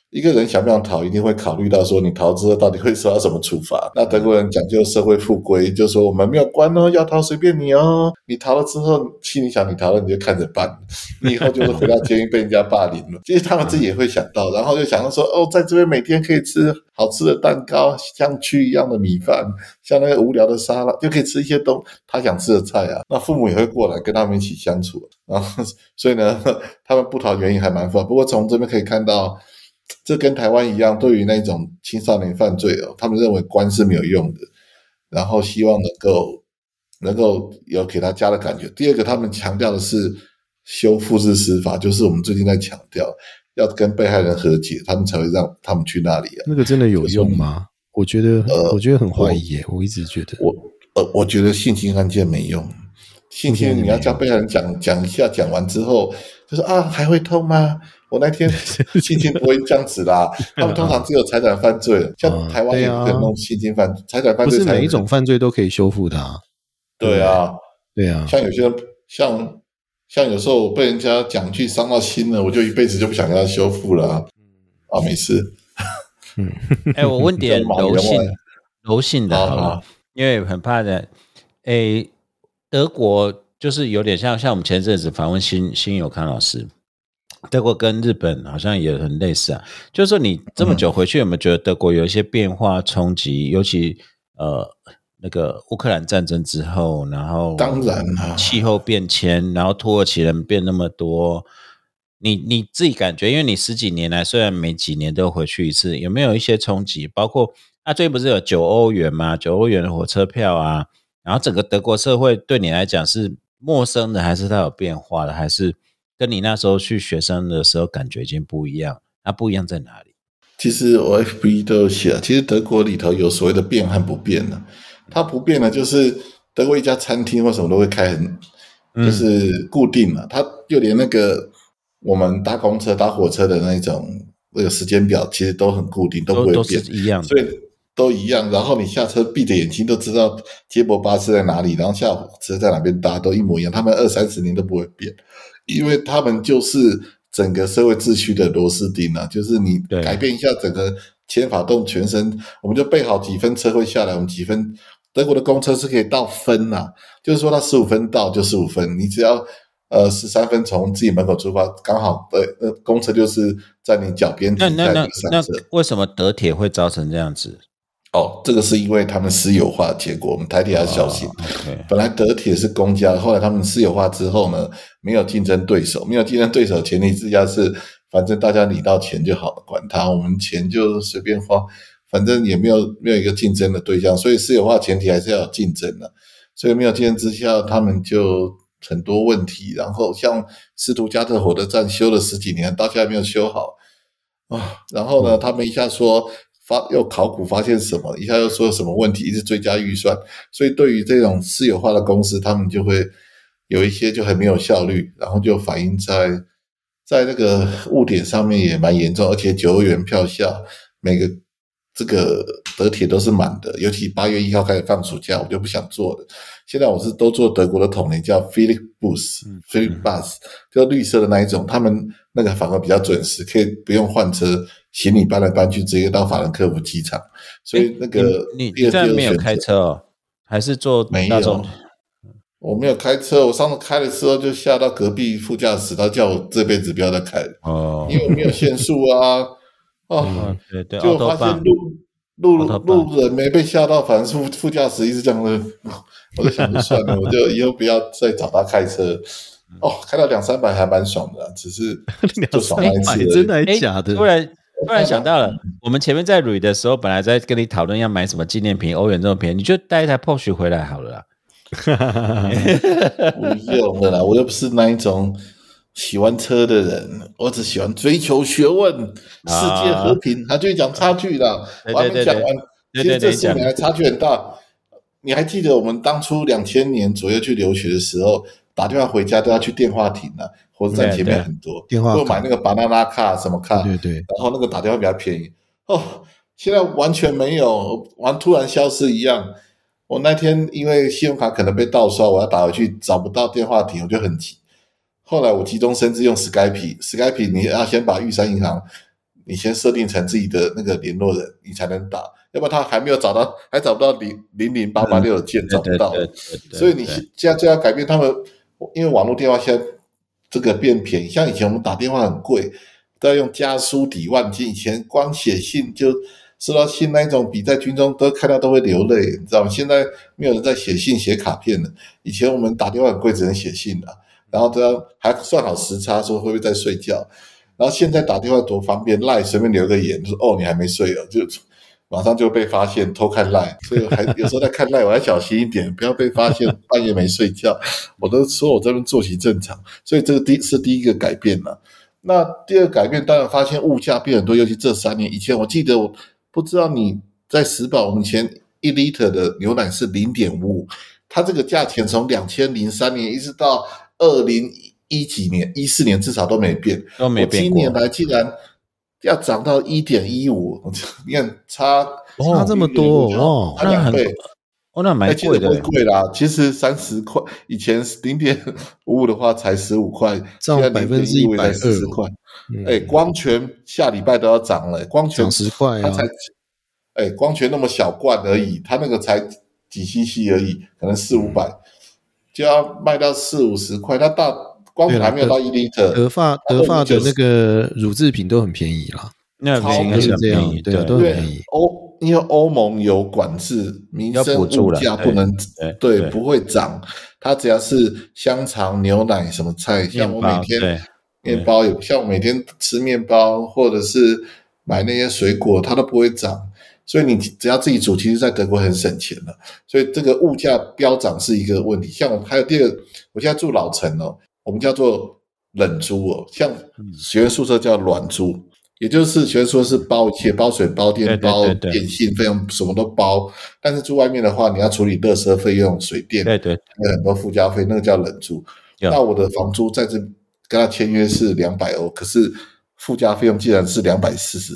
一个人想不想逃，一定会考虑到说，你逃之后到底会受到什么处罚。那德国人讲究社会复归，就说我们没有关哦，要逃随便你哦。你逃了之后，心里想你逃了你就看着办，你以后就是回到监狱被人家霸凌了。其实他们自己也会想到，然后就想到说，哦，在这边每天可以吃好吃的蛋糕，像蛆一样的米饭，像那个无聊的沙拉，就可以吃一些东他想吃的菜啊。那父母也会过来跟他们一起相处，然后所以呢，他们不逃原因还蛮复杂。不过从这边可以看到。这跟台湾一样，对于那种青少年犯罪哦，他们认为关是没有用的，然后希望能够能够有给他家的感觉。第二个，他们强调的是修复式司法，就是我们最近在强调要跟被害人和解，他们才会让他们去那里啊。那个真的有用吗？我觉得，呃我觉得很怀疑耶。我一直觉得，我呃，我觉得性侵案件没用，性侵你要叫被害人讲讲一下，讲完之后就说啊，还会痛吗？我那天 性侵不会这样子啦，他们通常只有财产犯罪，像台湾也可能弄性侵犯财产犯罪，不是每一种犯罪都可以修复的。对啊，对啊，像有些人，像像有时候被人家讲句伤到心了，我就一辈子就不想跟他修复了。啊，没事。嗯，哎，我问点柔性柔性的好了，因为很怕的。哎，德国就是有点像像我们前阵子访问新新友康老师。德国跟日本好像也很类似啊，就是说你这么久回去，有没有觉得德国有一些变化冲击？尤其呃，那个乌克兰战争之后，然后当然啦气候变迁，然后土耳其人变那么多，你你自己感觉，因为你十几年来虽然每几年都回去一次，有没有一些冲击？包括啊，最近不是有九欧元吗？九欧元的火车票啊，然后整个德国社会对你来讲是陌生的，还是它有变化的，还是跟你那时候去学生的时候感觉已经不一样？那不一样在哪里？其实我 FB 都有写了，其实德国里头有所谓的变和不变的。它不变的，就是德国一家餐厅或什么都会开很，就是固定了。它就连那个我们搭公车、搭火车的那种那个时间表，其实都很固定，都不会都变，一样的。所以都一样。然后你下车闭着眼睛都知道接驳巴士在哪里，然后下火车在哪边搭，都一模一样。他们二三十年都不会变，因为他们就是整个社会秩序的螺丝钉啊，就是你改变一下整个牵法动全身，我们就备好几分车会下来，我们几分。德国的公车是可以到分呐、就是说它十五分到就十五分，你只要呃十三分从自己门口出发，刚好呃呃公车就是在你脚边停在那那那。为什么德铁会造成这样子？哦，这个是因为他们私有化的结果，我们台铁要小心。本来德铁是公家，后来他们私有化之后呢，没有竞争对手，没有竞争对手，前提之下是反正大家领到钱就好了，管他，我们钱就随便花，反正也没有没有一个竞争的对象，所以私有化前提还是要有竞争的，所以没有竞争之下，他们就很多问题，然后像斯图加特火车站修了十几年，到现在没有修好啊，然后呢，他们一下说。发又考古发现什么，一下又说什么问题，一直追加预算，所以对于这种私有化的公司，他们就会有一些就很没有效率，然后就反映在在那个误点上面也蛮严重，而且九欧元票价每个这个德铁都是满的，尤其八月一号开始放暑假，我就不想坐了。现在我是都坐德国的统联，叫 Philip Bus，Philip Bus，就绿色的那一种，他们那个反而比较准时，可以不用换车，行李搬来搬去，直接到法兰克福机场。所以那个你第二你这样没有开车哦，还是坐没大众有？我没有开车，我上次开的时候就吓到隔壁副驾驶，他叫我这辈子不要再开了，哦因为没有限速啊。哦，嗯，对对，就发现路路路人没被吓到，反正副副驾驶一直这样的，我就想着算了，我就以后不要再找他开车。哦，开到两三百还蛮爽的啊，只是 就爽那一次。真的假的？突然突然想到了，我们前面在捋的时候，本来在跟你讨论要买什么纪念品，欧元这么便宜，你就带一台 Porsche 回来好了啦。不用了啦，我又不是那一种喜欢车的人，我只喜欢追求学问、世界和平。他就讲差距啦，啊对我还没讲完。其实这四年来差距很大。你还记得我们当初两千年左右去留学的时候，打电话回家都要去电话亭啊，火车站前面很多电话买那个 banana 卡什么卡，对对，然后那个打电话比较便宜哦。现在完全没有，完突然消失一样。我那天因为信用卡可能被盗刷，我要打回去找不到电话亭，我就很急。后来我急中生智用 Skype，Skype 你要先把玉山银行你先设定成自己的那个联络人，你才能打，要不然他还没有找到，还找不到零零零八八六的键，找不到。所以你现在就要改变他们，因为网络电话现在这个变便宜，像以前我们打电话很贵，都要用家书抵万金，以前光写信就收到信那一种，比在军中都看到都会流泪，你知道吗？现在没有人在写信写卡片了，以前我们打电话很贵，只能写信的，然后都要还算好时差，说会不会在睡觉。然后现在打电话多方便，赖随便留个言，就说哦你还没睡哦，就马上就被发现偷看赖，所以我还有时候在看赖，我要小心一点，不要被发现半夜没睡觉。我都说我这边作息正常，所以这个第是第一个改变了。那第二改变，当然发现物价变很多，尤其这三年。以前我记得我不知道你在石宝，我们以前一 liter 的牛奶是零点五五，它这个价钱从两千零三年一直到二零一几年、一四年至少都没变。都没变我今年。来竟然要涨到一点一五，你看差差这么多哦差两倍。哦，那蛮贵的欸。贵啦，其实三十块，以前零点五五的话才十五块，涨现在0.15 120%才四十块。嗯哎，光泉下礼拜都要涨了，光泉涨十块啊它才，哎，光泉那么小罐而已，它那个才几 CC 而已，可能四五百就要卖到四五十块，那大光泉还没有到一 liter，德发德发的那个乳制品都很便宜啦，那超应该是这样便宜，，对都很便宜。欧因为欧盟有管制，民生物价不能对不会涨，它只要是香肠、牛奶什么菜，像我每天面包有，像我每天吃面包或者是买那些水果，它都不会涨。所以你只要自己煮，其实在德国很省钱的。所以这个物价飙涨是一个问题。像我还有第二个，我现在住老城哦，我们叫做冷租哦，像学员宿舍叫暖租，也就是学说是包一切，包水、包电、包电信费用，什么都包。但是住外面的话，你要处理垃圾费用、水电，对对，还有很多附加费，那个叫冷租。那我的房租在这跟他签约是两百欧，可是附加费用竟然是两百四十，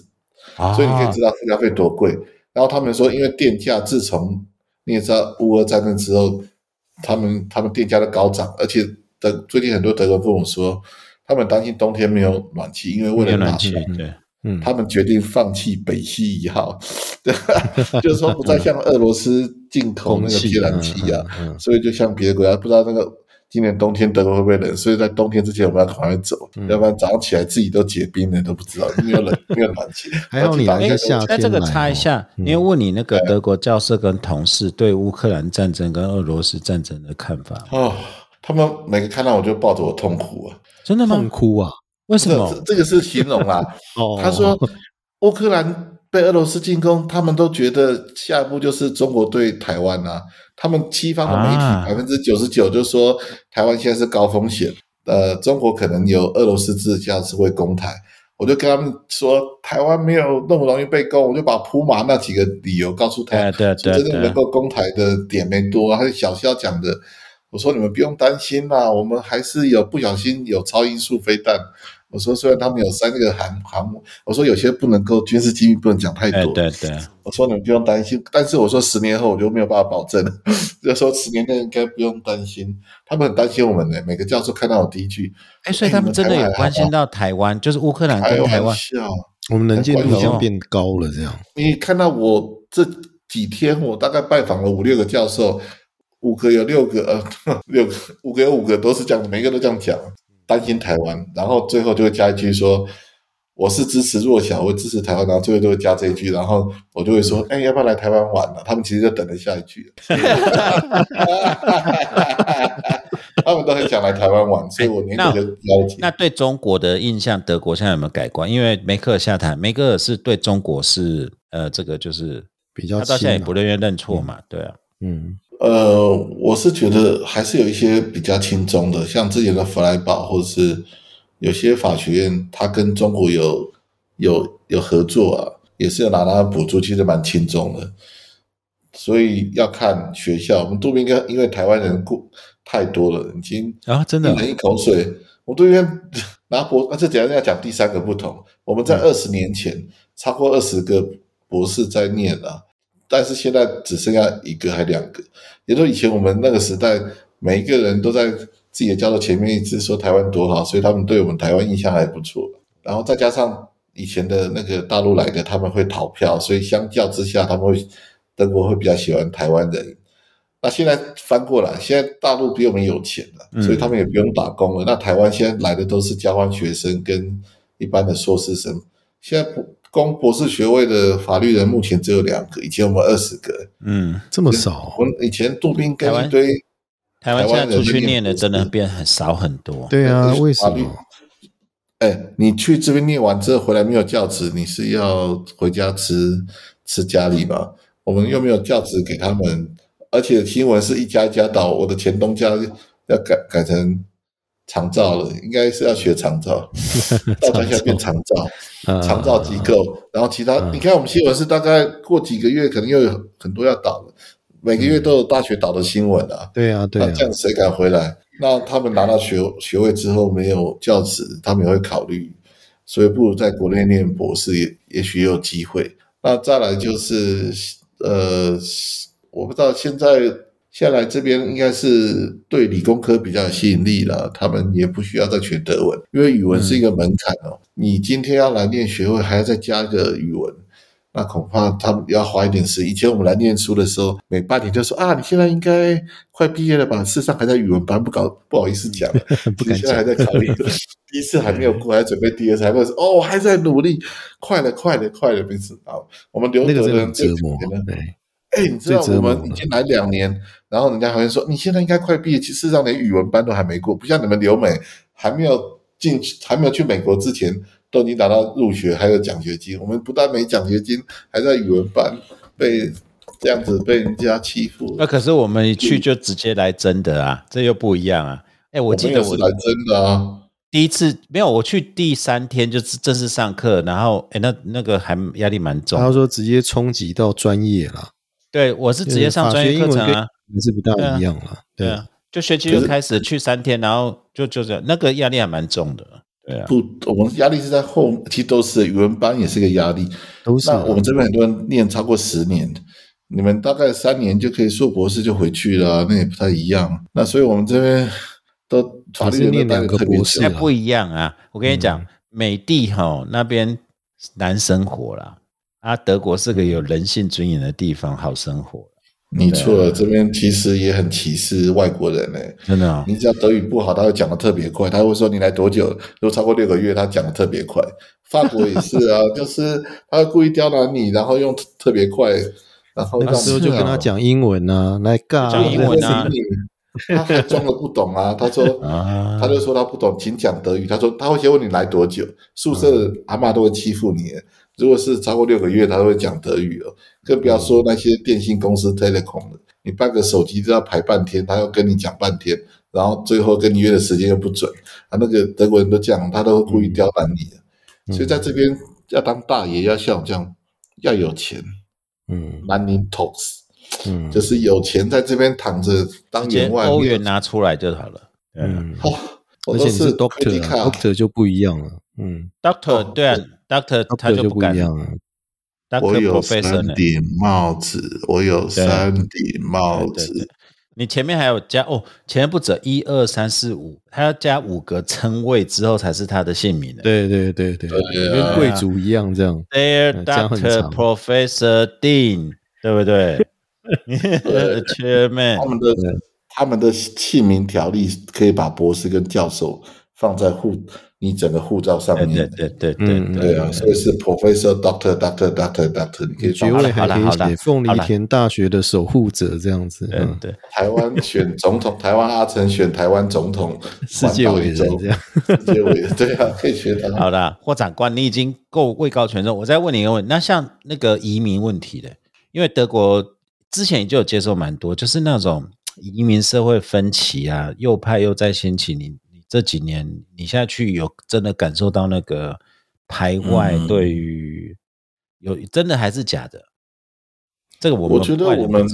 啊所以你可以知道附加费多贵。然后他们说，因为电价自从你也知道乌俄战争之后，他们他们电价都高涨，而且德最近很多德国人跟我说，他们担心冬天没有暖气，因为为了暖气，，对，嗯，他们决定放弃北溪一号，就是说不再向俄罗斯进口那个天然气啊，嗯嗯嗯所以就像别的国家，不知道那个今年冬天德国会不会冷，所以在冬天之前我们要赶快走，嗯。要不然早上起来自己都结冰了都不知道，没有冷没有暖气。还有你那个个夏那这个插一下，嗯。因为问你那个德国教授跟同事对乌克兰战争跟俄罗斯战争的看法，哦，他们每个看到我就抱着我痛哭啊！真的吗？痛哭啊！这为什么这？这个是形容啦。哦，他说乌克兰被俄罗斯进攻，他们都觉得下一步就是中国对台湾啊。他们西方的媒啊体百分之九十九就说台湾现在是高风险，呃，中国可能有俄罗斯自驾是会攻台。我就跟他们说，台湾没有那么容易被攻，我就把普马那几个理由告诉他。对对对真正能对，够攻台的点没多，还是小肖讲的。我说你们不用担心啦，我们还是有不小心有超音速飞弹。我说虽然他们有三个航航母，我说有些不能够军事机密不能讲太对多。对对，我说你们不用担心，但是我说十年后我就没有办法保证了。就说十年内应该不用担心，他们很担心我们的。每个教授看到我第一句，哎，所以他们真的有关心到台湾，就是乌克兰开跟台湾，玩笑。我们能见度很关像变高了，这样。你看到我这几天，我大概拜访了五六个教授，五个有六个，呃，六个五个有五个都是这样，每一个都这样讲，担心台湾，然后最后就会加一句说。我是支持弱小，我支持台湾，然后最后就会加这一句，然后我就会说，哎，要不要来台湾玩了、他们其实就等着下一句，他们都很想来台湾玩，所以我年底就邀请。那对中国的印象，德国现在有没有改观？因为梅克尔下台，梅克尔是对中国是呃，这个就是比较他到现在也不愿意认错嘛，对啊，嗯呃，我是觉得还是有一些比较轻松的，像之前的弗莱堡，或者是有些法学院，它跟中国有有有合作啊，也是有拿到补助，其实蛮轻松的。所以要看学校，我们杜宾哥因为台湾人过太多了，已经啊，真的一人一口水。我杜宾拿博，那这等一下要讲第三个不同。我们在二十年前，超过二十个博士在念了、但是现在只剩下一个还两个。也就是以前我们那个时代，每一个人都在自己的教授前面一直说台湾多好，所以他们对我们台湾印象还不错。然后再加上以前的那个大陆来的，他们会逃票，所以相较之下，他们会德国会比较喜欢台湾人。那现在翻过来，现在大陆比我们有钱了，嗯所以他们也不用打工了。那台湾现在来的都是交换学生跟一般的硕士生。现在博攻博士学位的法律人目前只有两个，以前我们二十个。嗯，这么少我，们以前杜宾跟台湾一堆台湾现在出去念的真的变很少很多，对啊，为什法律么？哎，你去这边念完之后回来没有教职，你是要回家吃吃家里吗？我们又没有教职给他们，而且新闻是一家一家倒，我的前东家要改改成长照了，应该是要学长照，到家现在变长照，啊长照机构，然后其他，你看我们新闻是大概过几个月可能又有很多要倒了，每个月都有大学倒的新闻啊。对啊，对啊那这，样谁敢回来？那他们拿到学学位之后没有教职，他们也会考虑，所以不如在国内念博士也也许也有机会。那再来就是呃，我不知道现在下来这边应该是对理工科比较有吸引力了，他们也不需要再学德文，因为语文是一个门槛哦。你今天要来念学位，还要再加一个语文，那恐怕他们要花一点时间。以前我们来念书的时候，每半年就说啊，你现在应该快毕业了吧？事实上还在语文班，不搞不好意思讲，不敢现在还在考虑，第一次还没有过，还准备第二次，还没有说哦，我还在努力，快了，快了，快了，没事啊。我们留那个真的德的人最很折磨哎，你知道我们已经来两年，然后人家好像说你现在应该快毕业，其实上连语文班都还没过，不像你们留美还没有进去，还没有去美国之前都已经拿到入学，还有奖学金。我们不但没奖学金，还在语文班被这样子被人家欺负。那可是我们一去就直接来真的啊，这又不一样啊。哎，我我记得我是来真的啊，第一次没有，我去第三天就是正式上课，然后哎，那那个还压力蛮重。他说直接冲击到专业了，对我是直接上专业课程啊，还是不大一样了，对啊，就学期就开始去三天，然后就就这样，那个压力还蛮重的。对啊，不，我们压力是在后，其实都是语文班也是个压力。都是啊那我们这边很多人念超过十年，你们大概三年就可以硕博士就回去了啊、那也不太一样。那所以我们这边都法律念两个博士啊那不一样啊！我跟你讲嗯，美帝哈那边难生活啦，啊，德国是个有人性尊严的地方，好生活。你错了，这边其实也很歧视外国人呢、真的哦你只要德语不好，他会讲的特别快，他会说你来多久？如果超过六个月，他讲的特别快。法国也是啊，就是他会故意刁难你，然后用特别快，然后让那个时候就跟他讲英文啊，来尬讲英文啊他还装的不懂啊，他说 啊他就说他不懂，请讲德语。他说他会先问你来多久，宿舍阿嬷都会欺负你。如果是超过六个月，他都会讲德语哦。更不要说那些电信公司 Telecom 的，你办个手机都要排半天，他要跟你讲半天，然后最后跟你约的时间又不准啊。那个德国人都这样，他都会故意刁难你的。所以在这边要当大爷，要像我这样，要有钱嗯，money talks，嗯，就是有钱在这边躺着当员外。欧元拿出来就好了。嗯，哦，我都而且你是 credit doctor 啊 card doctor 就不一样了，嗯，Doctor 哦对啊，Doctor 他就不一样了，我 Doctor 有？三顶帽子，我有三顶帽子对对对，你前面还有加哦，前面不止一二三四五，他要加五个称谓之后才是他的姓名的。对对对对，对啊跟贵族一样这样，Dear 嗯这样很 Doctor Professor Dean，对不对？Chairman，他们的他们的姓名条例可以把博士跟教授放在护你整个护照上面。对对对嗯对对啊，所以是 professor、doctor、doctor、doctor、doctor，你可以放学位还可以好了好了写凤梨田大学的守护者这样子，对嗯，对，台湾选总统，台湾阿成选台湾总统，世界伟人这样，世界伟人，对啊，可以学他。好啦，霍长官，你已经够位高权重。我再问你一个问题，那像那个移民问题的，因为德国之前就有接受蛮多，就是那种移民社会分歧啊，右派又在兴起。你你这几年你现在去有真的感受到那个排外嗯对于、有真的还是假的？这个我们我觉得我们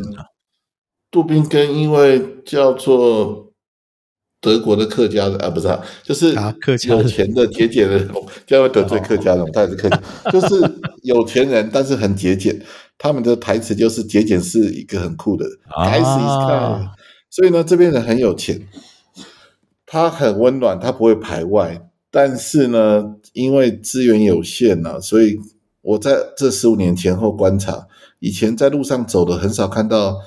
杜宾根因为叫做德国的客家人啊，不是啊，就是啊客家有钱的节俭人，这样会得罪客家人，他也是客家，就是有钱人，但是很节俭。他们的台词就是节俭是一个很酷的。所以呢，这边人很有钱，他很温暖，他不会排外。但是呢，因为资源有限呢、所以我在这十五年前后观察，以前在路上走的很少看到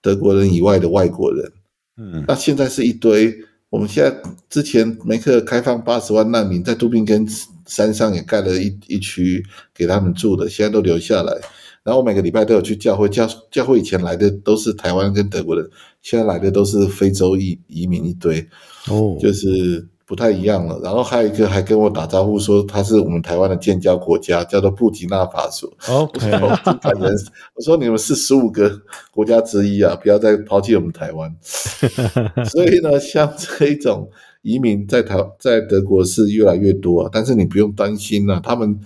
德国人以外的外国人，嗯那现在是一堆。我们现在之前梅克尔开放八十万难民，在杜宾根山上也盖了一一区给他们住的，现在都留下来。然后我每个礼拜都有去教会，教教会以前来的都是台湾跟德国人，现在来的都是非洲移移民一堆，哦，就是不太一样了。然后还有一个还跟我打招呼说他是我们台湾的建交国家，叫做布吉纳法索。我，OK，说真感人，我说你们是十五个国家之一啊，不要再抛弃我们台湾。所以呢，像这一种移民在台在德国是越来越多啊，但是你不用担心啊，他们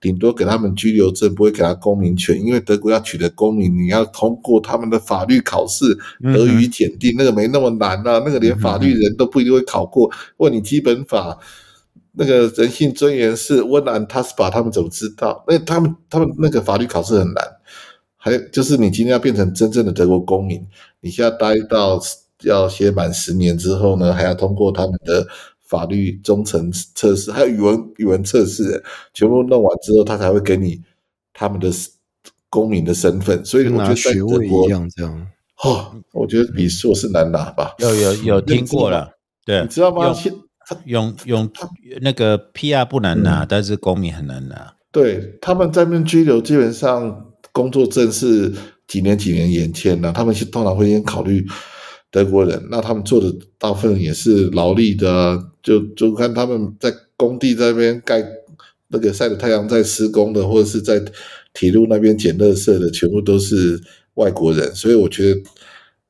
顶多给他们居留证，不会给他公民权，因为德国要取得公民，你要通过他们的法律考试，德语检定，那个没那么难啊，那个连法律人都不一定会考过，问你基本法。那个人性尊严是温安塔斯巴，他们怎么知道？那他们他们那个法律考试很难，还有就是你今天要变成真正的德国公民，你现在待到要写满十年之后呢，还要通过他们的法律忠诚测试，还有语文语文测试，全部弄完之后，他才会给你他们的公民的身份，所以我觉拿得在学位一，样这样。哦，我觉得比硕士难拿吧。有有 有听过了，对，你知道吗？用现用用那个 PR 不难拿，但是公民很难拿。对他们在那边居留，基本上工作证是几年几年延签的，他们是通常会先考虑德国人，那他们做的大部分也是劳力的啊，就就看他们在工地在那边盖那个晒着太阳在施工的，或者是在铁路那边捡垃圾的，全部都是外国人，所以我觉得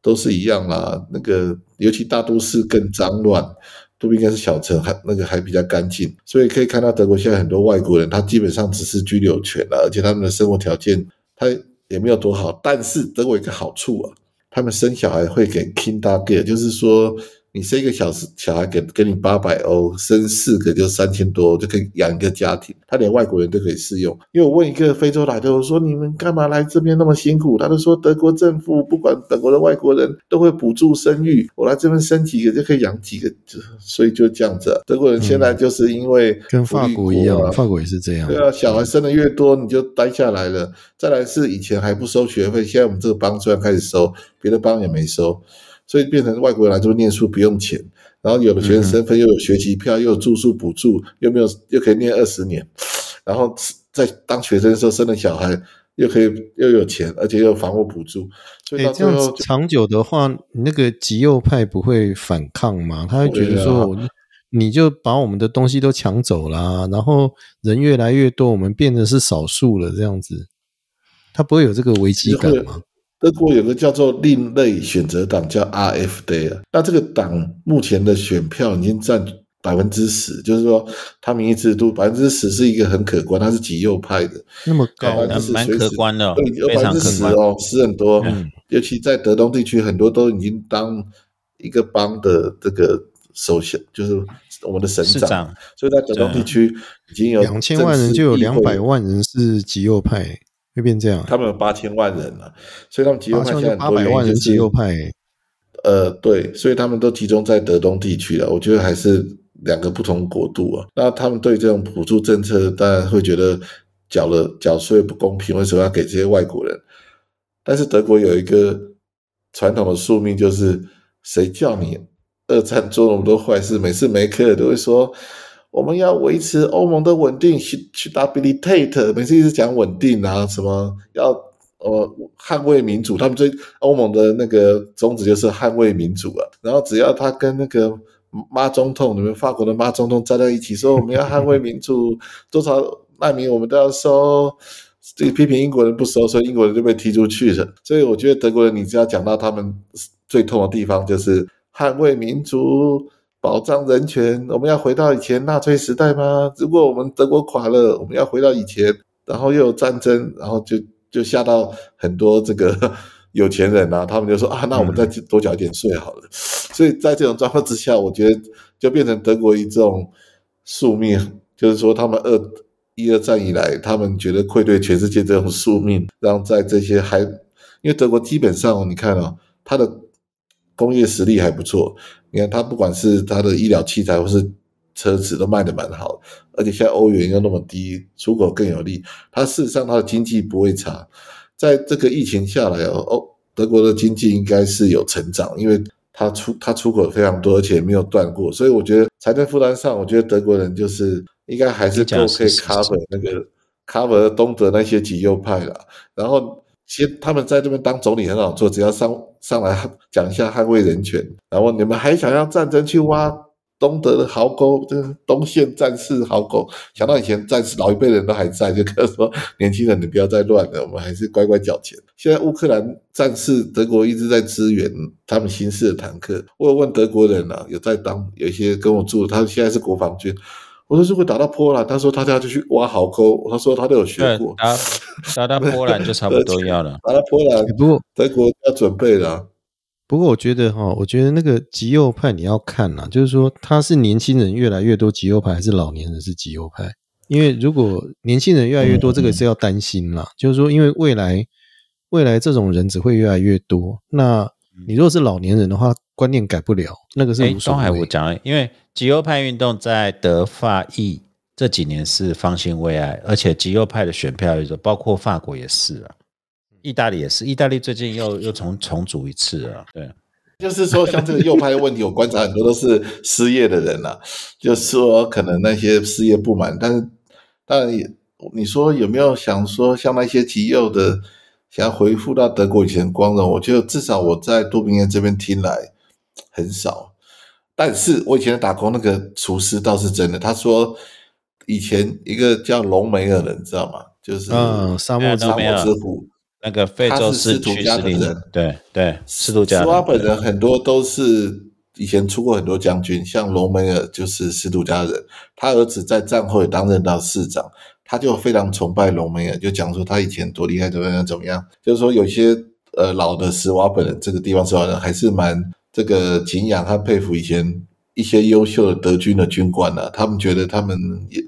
都是一样啦。那个尤其大都市更脏乱，都不应该是小城，还那个还比较干净，所以可以看到德国现在很多外国人，他基本上只是居留权了，而且他们的生活条件他也没有多好。但是德国有一个好处啊，他们生小孩会给 kindle，就是说你生一个小时小孩给给你八百欧，生四个就三千多，就可以养一个家庭。他连外国人都可以适用。因为我问一个非洲来的，我说你们干嘛来这边那么辛苦？他就说德国政府不管本国的外国人都会补助生育，我来这边生几个就可以养几个，就所以就这样子、啊。德国人现在就是因为跟法国一样啊法国也是这样。对啊，小孩生的越多，你就待下来了。再来是以前还不收学费，现在我们这个邦虽然开始收，别的邦也没收，所以变成外国人来这边念书不用钱，然后有了学生身份，又有学籍票，又有住宿补助，又没有又可以念二十年，然后在当学生的时候生了小孩，又可以又有钱，而且又有房屋补助，所以这样长久的话，你那个极右派不会反抗吗？他会觉得说，你就把我们的东西都抢走啦，然后人越来越多，我们变得是少数了，这样子，他不会有这个危机感吗？德国有个叫做另类选择党，叫 RFD 啊。那这个党目前的选票已经占百分之十，就是说它民意制度百分之十是一个很可观，它是极右派的，那么高蛮随时可观的哦对，有非百分之常可观。十哦，十很多。嗯。尤其在德东地区，很多都已经当一个邦的这个首相，就是我们的省长，长。所以在德东地区已经有两千万人就有两百万人是极右派，会变这样？他们有八千万人了，所以他们极右派现在很多八百万人是极右派，呃，对，所以他们都集中在德东地区了。我觉得还是两个不同国度啊。那他们对这种补助政策，当然会觉得缴了缴税不公平，为什么要给这些外国人？但是德国有一个传统的宿命，就是谁叫你二战做那么多坏事，每次梅克尔都会说我们要维持欧盟的稳定，stability，每次一直讲稳定啊，什么要呃捍卫民主，他们最欧盟的那个宗旨就是捍卫民主啊。然后只要他跟那个妈总统，你们法国的妈总统站在一起说我们要捍卫民主，多少难民我们都要收。这个批评英国人不收，所以英国人就被踢出去了。所以我觉得德国人，你只要讲到他们最痛的地方，就是捍卫民主、保障人权。我们要回到以前纳粹时代吗？如果我们德国垮了，我们要回到以前，然后又有战争，然后就就吓到很多这个 有钱人啊，他们就说啊，那我们再多缴一点税好了。所以在这种状况之下，我觉得就变成德国一种宿命，就是说他们二。一二战以来，他们觉得愧对全世界这种宿命，让在这些还，因为德国基本上你看啊，它的工业实力还不错，你看它不管是它的医疗器材或是车子都卖的蛮好，而且现在欧元又那么低，出口更有利，它事实上它的经济不会差，在这个疫情下来哦，哦，德国的经济应该是有成长，因为它出它出口非常多，而且没有断过，所以我觉得财政负担上，我觉得德国人就是。应该还是够可以 cover 那个 cover 东德那些极右派了。然后其实他们在这边当总理很好做，只要上上来讲一下捍卫人权，然后你们还想要战争去挖东德的壕沟，这东线战士壕沟，想到以前战士老一辈人都还在，就跟说年轻人你不要再乱了，我们还是乖乖缴钱。现在乌克兰战士，德国一直在支援他们新式的坦克。我有问德国人啊，有在当有一些跟我住，他现在是国防军。我说如果打到波兰，他说他家就去挖壕沟，他说他都有学过。打打到 波兰就差不多要了。打到波兰，不过德国要准备了。不过我觉得哈，我觉得那个极右派你要看啦，就是说他是年轻人越来越多极右派，还是老年人是极右派？因为如果年轻人越来越多，这个是要担心啦。就是说，因为未来未来这种人只会越来越多，那你如果是老年人的话，观念改不了，那个是哎，无所东海我谓。讲了，因为极右派运动在德法意这几年是方兴未艾，而且极右派的选票也是，包括法国也是啊，意大利也是，意大利最近又又重重组一次啊，对。就是说，像这个右派问题，我观察很多都是失业的人啊。就是说，可能那些失业不满，但是当然也，你说有没有想说，像那些极右的想要回复到德国以前光荣？我觉得至少我在多明涅这边听来很少。但是我以前打工那个厨师倒是真的，他说以前一个叫隆美尔的，你知道吗？就是沙漠沙漠之虎。那个非洲是图家的人，对对，斯图加。斯瓦本人很多都是以前出过很多将军，像隆美尔就是斯图加人，他儿子在战后也担任到市长，他就非常崇拜隆美尔，就讲说他以前多厉害，怎么样怎么样。就是说有些呃老的斯瓦本人这个地方斯瓦人还是蛮这个敬仰他佩服以前一些优秀的德军的军官啊，他们觉得他们也。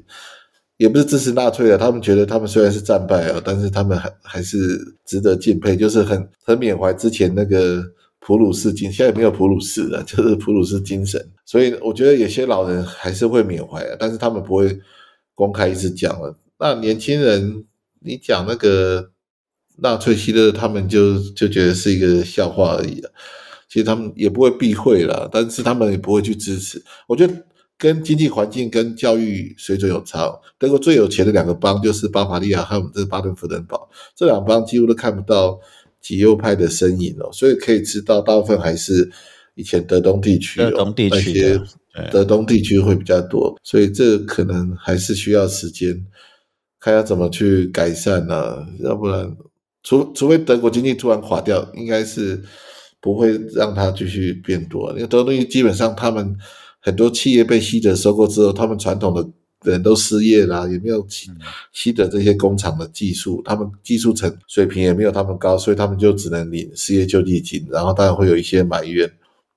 也不是支持纳粹的，他们觉得他们虽然是战败啊，但是他们还还是值得敬佩，就是很很缅怀之前那个普鲁士精，现在没有普鲁士了，就是普鲁士精神。所以我觉得有些老人还是会缅怀啊，但是他们不会公开一直讲了。那年轻人，你讲那个纳粹希特，他们就就觉得是一个笑话而已啊。其实他们也不会避讳了，但是他们也不会去支持。我觉得。跟经济环境跟教育水准有差，德国最有钱的两个邦就是巴伐利亚和我们这巴登符登堡，这两邦几乎都看不到极右派的身影哦，所以可以知道大部分还是以前德东地区哦，那些德东地区会比较多，所以这可能还是需要时间，看要怎么去改善呢？要不然，除除非德国经济突然垮掉，应该是不会让它继续变多，因为德东基本上他们。很多企业被西德收购之后，他们传统的人都失业啦，也没有西西德这些工厂的技术，他们技术层水平也没有他们高，所以他们就只能领失业救济金，然后当然会有一些埋怨。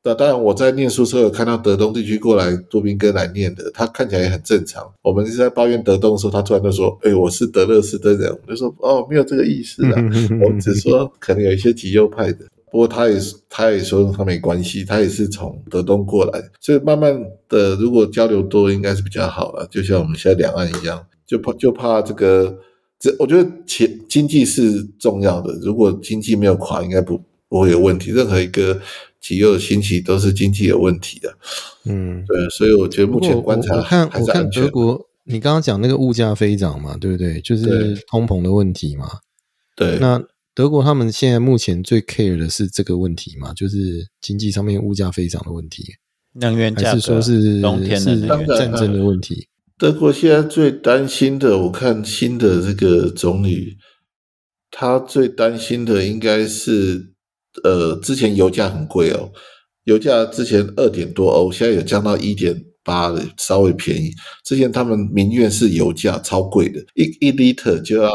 那当然，我在念书时候有看到德东地区过来多宾哥来念的，他看起来也很正常。我们是在抱怨德东的时候，他突然就说：“哎，我是德勒斯的人。”我就说：“哦，没有这个意思的，我只说可能有一些极右派的。”不过他也是，他也说他没关系，他也是从德东过来，所以慢慢的，如果交流多，应该是比较好了。就像我们现在两岸一样，就怕就怕这个，这我觉得钱经济是重要的，如果经济没有垮，应该不不会有问题。任何一个企业的兴起都是经济有问题的，嗯，对，所以我觉得目前观察看我看德国，你刚刚讲那个物价飞涨嘛，对不对？就是通膨的问题嘛，对，那。德国他们现在目前最 care 的是这个问题嘛，就是经济上面物价飞涨的问题，能源还是说是冬天的战争的问题？德国现在最担心的，我看新的这个总理，他最担心的应该是，呃，之前油价很贵哦，油价之前二点多欧，现在有降到一点八的，稍微便宜。之前他们民怨是油价超贵的，一一 liter 就要。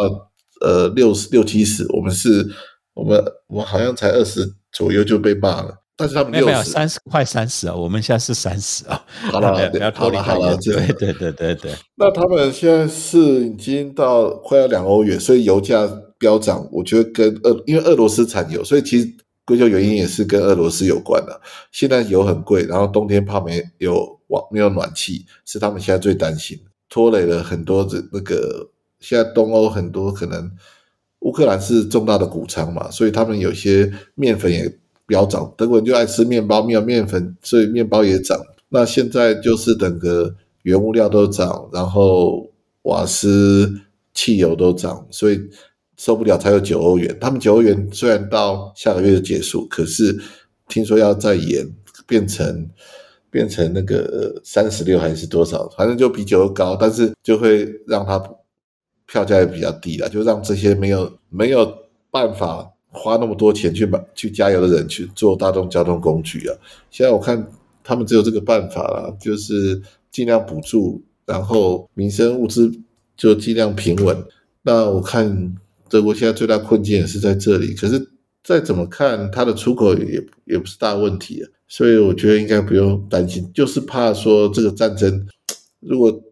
呃，六十六七十，我们是，我们我们好像才二十左右就被骂了，但是他们没有没有三十快三十啊，我们现在是三十啊，好了，不要好了好了，对对对对对。那他们现在是已经到快要两欧元，所以油价飙涨，我觉得跟俄因为俄罗斯产油，所以其实归咎原因也是跟俄罗斯有关的。现在油很贵，然后冬天怕没有网没有暖气，是他们现在最担心的，拖累了很多的那个。现在东欧很多可能乌克兰是重大的谷仓嘛，所以他们有些面粉也飙涨。德国人就爱吃面包，没有面粉，所以面包也涨。那现在就是整个原物料都涨，然后瓦斯、汽油都涨，所以受不了才有九欧元。他们九欧元虽然到下个月就结束，可是听说要再延，变成变成那个三十六还是多少，反正就比九欧高，但是就会让他。票价也比较低了，就让这些没有没有办法花那么多钱去买去加油的人去做大众交通工具啊。现在我看他们只有这个办法了，就是尽量补助，然后民生物资就尽量平稳。那我看德国现在最大困境也是在这里，可是再怎么看，它的出口也也不是大问题啊，所以我觉得应该不用担心，就是怕说这个战争如果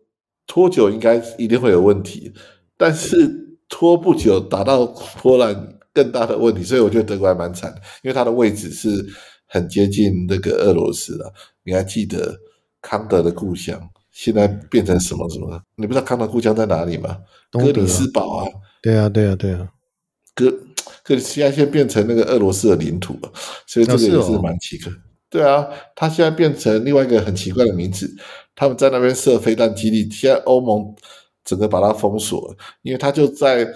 拖久，应该一定会有问题。但是拖不久打到波兰更大的问题，所以我觉得德国还蛮惨的，因为它的位置是很接近那个俄罗斯的。你还记得康德的故乡现在变成什么什么？你不知道康德故乡在哪里吗？哥里斯堡啊，对啊，对啊，对啊，哥，哥里现在现在变成那个俄罗斯的领土了，所以这个也哦。是蛮奇怪。对啊，他现在变成另外一个很奇怪的名字，他们在那边设飞弹基地，现在欧盟整个把它封锁了，因为他就在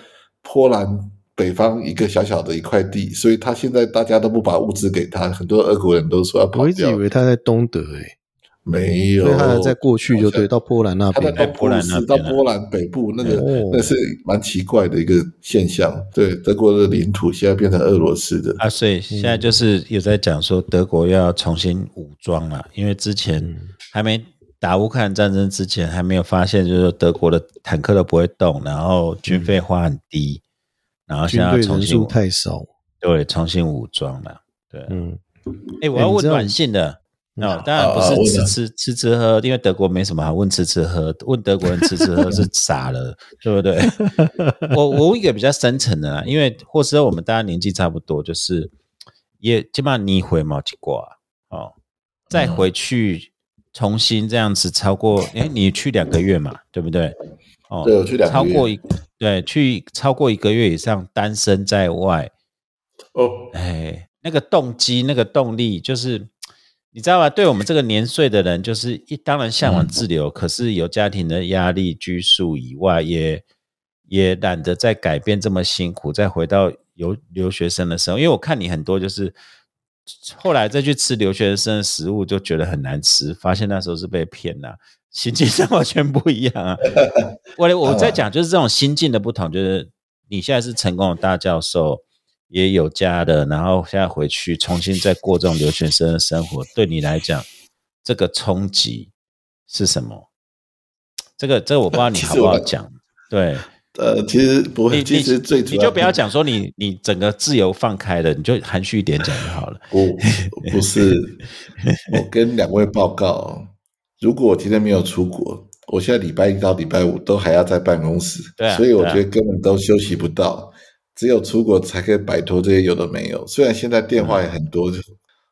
波兰北方一个小小的一块地，所以他现在大家都不把物资给他，很多俄国人都说要跑我一直以掉，为他在东德诶，没有，所以他在过去就对到波兰那他在边。东普鲁士到波兰北部，那个哦。那是蛮奇怪的一个现象。对，德国的领土现在变成俄罗斯的，啊，所以现在就是有在讲说德国要重新武装了，因为之前还没打乌克兰战争之前，还没有发现，就是德国的坦克都不会动，然后军费花很低，然后现在重新太少，对重新武装了。对，嗯，哎，我要问短信的。哦，当然不是吃吃吃吃喝，因为德国没什么好问吃吃喝，问德国人吃吃喝是 傻了，对不对？我我问一个比较深层的啦，因为或是我们大家年纪差不多，就是也基本上你回毛几挂哦，再回去重新这样子超过，哎，你去两个月嘛，对不对？哦，对我去两个月超过一对去超过一个月以上单身在外，哦，哎，那个动机、那个动力，就是你知道吧？对我们这个年岁的人，就是一当然向往自由，可是有家庭的压力拘束以外，也也懒得再改变这么辛苦，再回到留留学生的时候。因为我看你很多就是后来再去吃留学生的食物，就觉得很难吃，发现那时候是被骗了、心境上 完全不一样啊！我我在讲就是这种心境的不同，就是你现在是成功的大教授，也有家的，然后现在回去重新再过这种留学生的生活，对你来讲，这个冲击是什么？这个这个我不知道你 好不好讲。对，呃，其实不会，你其实最主要你就不要讲说你你整个自由放开了，你就含蓄一点讲就好了。我不是，我跟两位报告，如果我今天没有出国，我现在礼拜一到礼拜五都还要在办公室，对啊所以我觉得根本都休息不到，只有出国才可以摆脱这些有的没有。虽然现在电话也很多，就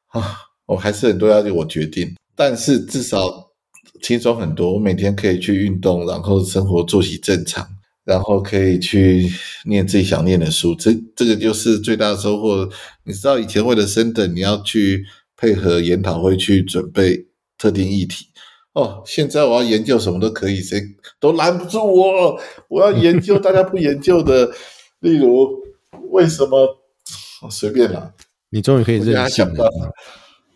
啊，我还是很多要我决定，但是至少轻松很多。我每天可以去运动，然后生活作息正常，然后可以去念自己想念的书，这这个就是最大的收获。你知道以前为了升等，你要去配合研讨会去准备特定议题。哦，现在我要研究什么都可以，谁都拦不住我。我要研究大家不研究的，例如为什么哦随便啦。你终于可以我现在任性想了。，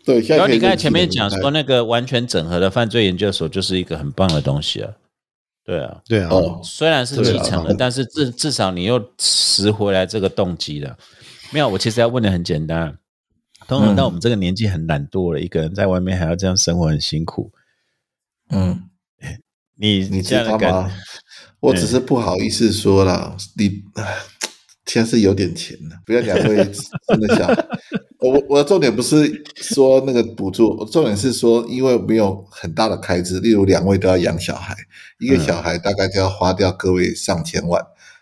对，然后你刚才前面讲说那个完全整合的犯罪研究所就是一个很棒的东西啊，对啊，对啊，哦，虽然是继承了，但是至至少你又拾回来这个动机了。没有，我其实要问的很简单，通常嗯到我们这个年纪很懒惰了，一个人在外面还要这样生活，很辛苦。嗯，你你知这样的感觉？我只是不好意思说了，你唉现在是有点钱的，不要两位真的想。我我的重点不是说那个补助，我重点是说，因为没有很大的开支，例如两位都要养小孩，一个小孩大概就要花掉各位上千万，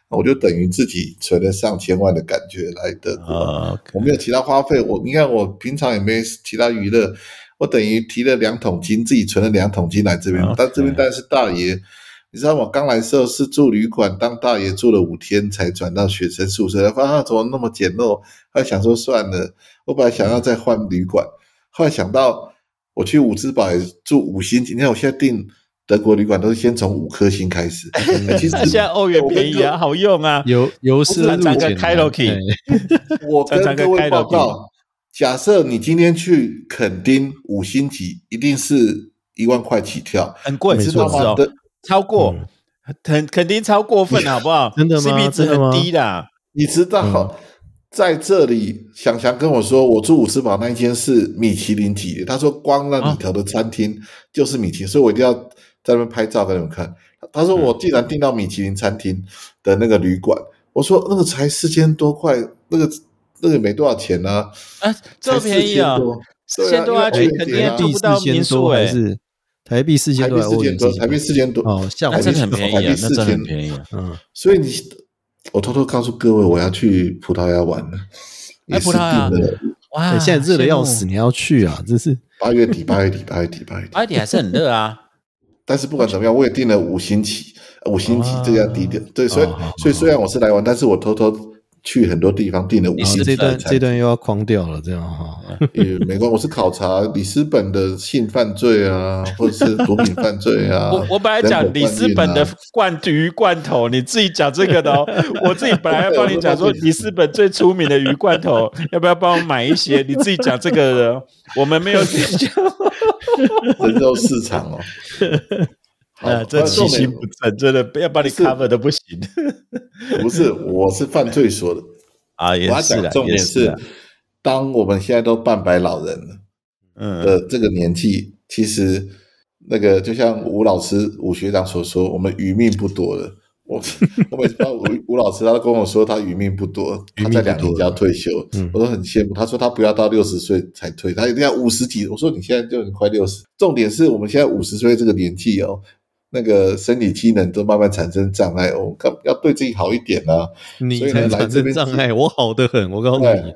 我就等于自己存了上千万的感觉来德国。哦我没有其他花费，我你看我平常也没其他娱乐，我等于提了两桶金，自己存了两桶金来这边但这边当然是大爷。你知道我刚来的时候是住旅馆，当大爷住了五天才转到学生宿舍，发现怎么那么简陋？后来想说算了，我本来想要再换旅馆，后来想到我去伍兹堡也住五星级，你看我现在订德国旅馆都是先从五颗星开始，哎其实那现在欧元便宜啊，好用啊。由由奢入常常俭开 Loki 哎我跟各位报告，假设你今天去垦丁五星级，一定是一万块起跳，很贵，你知道吗？是不是哦？德超过，肯肯定超过分了，好不好？真的吗？CP 值真的吗很低的。你知道，在这里，想想跟我说，我住五十堡那一间是米其林级的。他说，光那里头的餐厅就是米其林，所以我一定要在那边拍照给你们看。他说，我既然订到米其林餐厅的那个旅馆，我说那个才四千多块，那个那个没多少钱呢、啊，这么便宜啊四千多块啊去，肯定住不到民宿哎。多还是台币四千多还是欧币四千多，元四千台币四千多，哦，吓我那真的很便宜啊，那真的很便宜啊。嗯，所以你，我偷偷告诉各位，我要去葡萄牙玩了，也是哎葡萄牙定了哇，哎现在热的要死，你要去啊？真是八月底，八月底，八月底，八月底。八月底还是很热啊。但是不管怎么样，我也订了五星级，五星级这样低调。对，所以所以虽然我是来玩，但是我偷偷。去很多地方订了五星这段这段又要框掉了，这样哈也没关系。我是考察里斯本的性犯罪啊，或者是毒品犯罪啊。我我本来讲里斯本的罐鱼罐头，你自己讲这个的哦。我自己本来要帮你讲说里斯本最出名的鱼罐头，要不要帮我买一些？你自己讲这个的，我们没有讲人肉市场哦。啊，这其心不正，真的不要把你 cover 都不行。不是，我是犯罪说的啊，也是的。重点是，当我们现在都半百老人了，嗯的这个年纪，其实那个就像吴老师、吴学长所说，我们余命不多了。我 我每次到吴吴老师，他跟我说他余命不多，他在两年就要退休，我都很羡慕。他说他不要到六十岁才退，他一定要五十几。我说你现在就快六十，重点是我们现在五十岁这个年纪哦。那个生理机能都慢慢产生障碍，我要要对自己好一点啊！你才产生障碍，我好的很，我告诉你。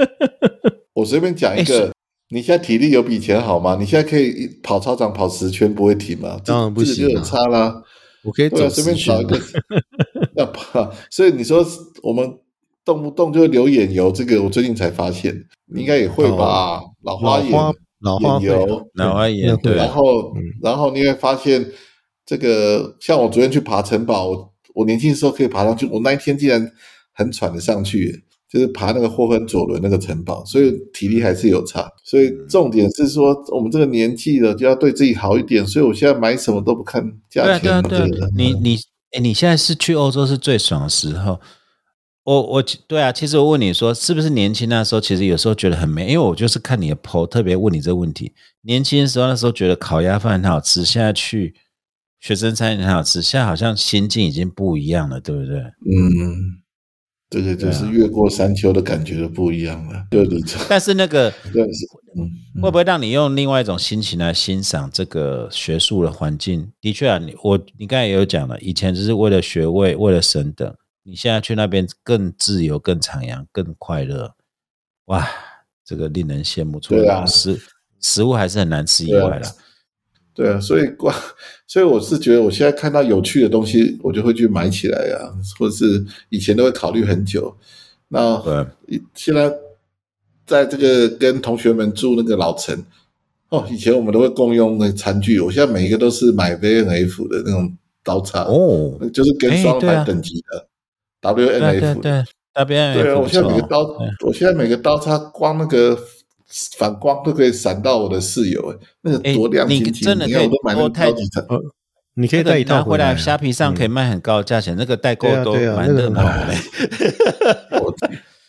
我随便讲一个，你现在体力有比以前好吗？你现在可以跑操场跑十圈不会停吗？当然不行，就有差啦。我可以走随便找一个 要跑，所以你说我们动不动就会流眼油，这个我最近才发现，应该也会吧？老花眼、老花油、老花眼，对。然后，然后你会发现。这个像我昨天去爬城堡，我我年轻的时候可以爬上去，我那一天竟然很喘的上去，就是爬那个霍芬佐伦那个城堡，所以体力还是有差。所以重点是说，我们这个年纪了就要对自己好一点。所以我现在买什么都不看价钱。对对对，你你哎，你现在是去欧洲是最爽的时候。我我对啊，其实我问你说，是不是年轻那时候，其实有时候觉得很美，因为我就是看你的 PO，特别问你这个问题。年轻的时候那时候觉得烤鸭饭很好吃，现在去。学生餐很好吃，现在好像心境已经不一样了，对不对？嗯，对对对是越过山丘的感觉都不一样了。对对。但是那个，嗯，会不会让你用另外一种心情来欣赏这个学术的环境？的确啊，你我你刚才也有讲了，以前只是为了学位，为了升等，你现在去那边更自由、更徜徉、更快乐。哇，这个令人羡慕。除了食食物还是很难吃以外了。对啊，所以挂，所以我是觉得，我现在看到有趣的东西，我就会去买起来啊，或者是以前都会考虑很久。那现在在这个跟同学们住那个老城，哦，以前我们都会共用那餐具，我现在每一个都是买 V N F 的那种刀叉哦，就是跟双排等级的 W N F 对 W N F 对啊，我现在每个刀，我现在每个刀叉光那个。反光都可以闪到我的室友，那个多亮晶晶！你真的可以多太几层，你可以带一套回来。虾皮上可以卖很高的价钱，那个代购都蛮热闹的。我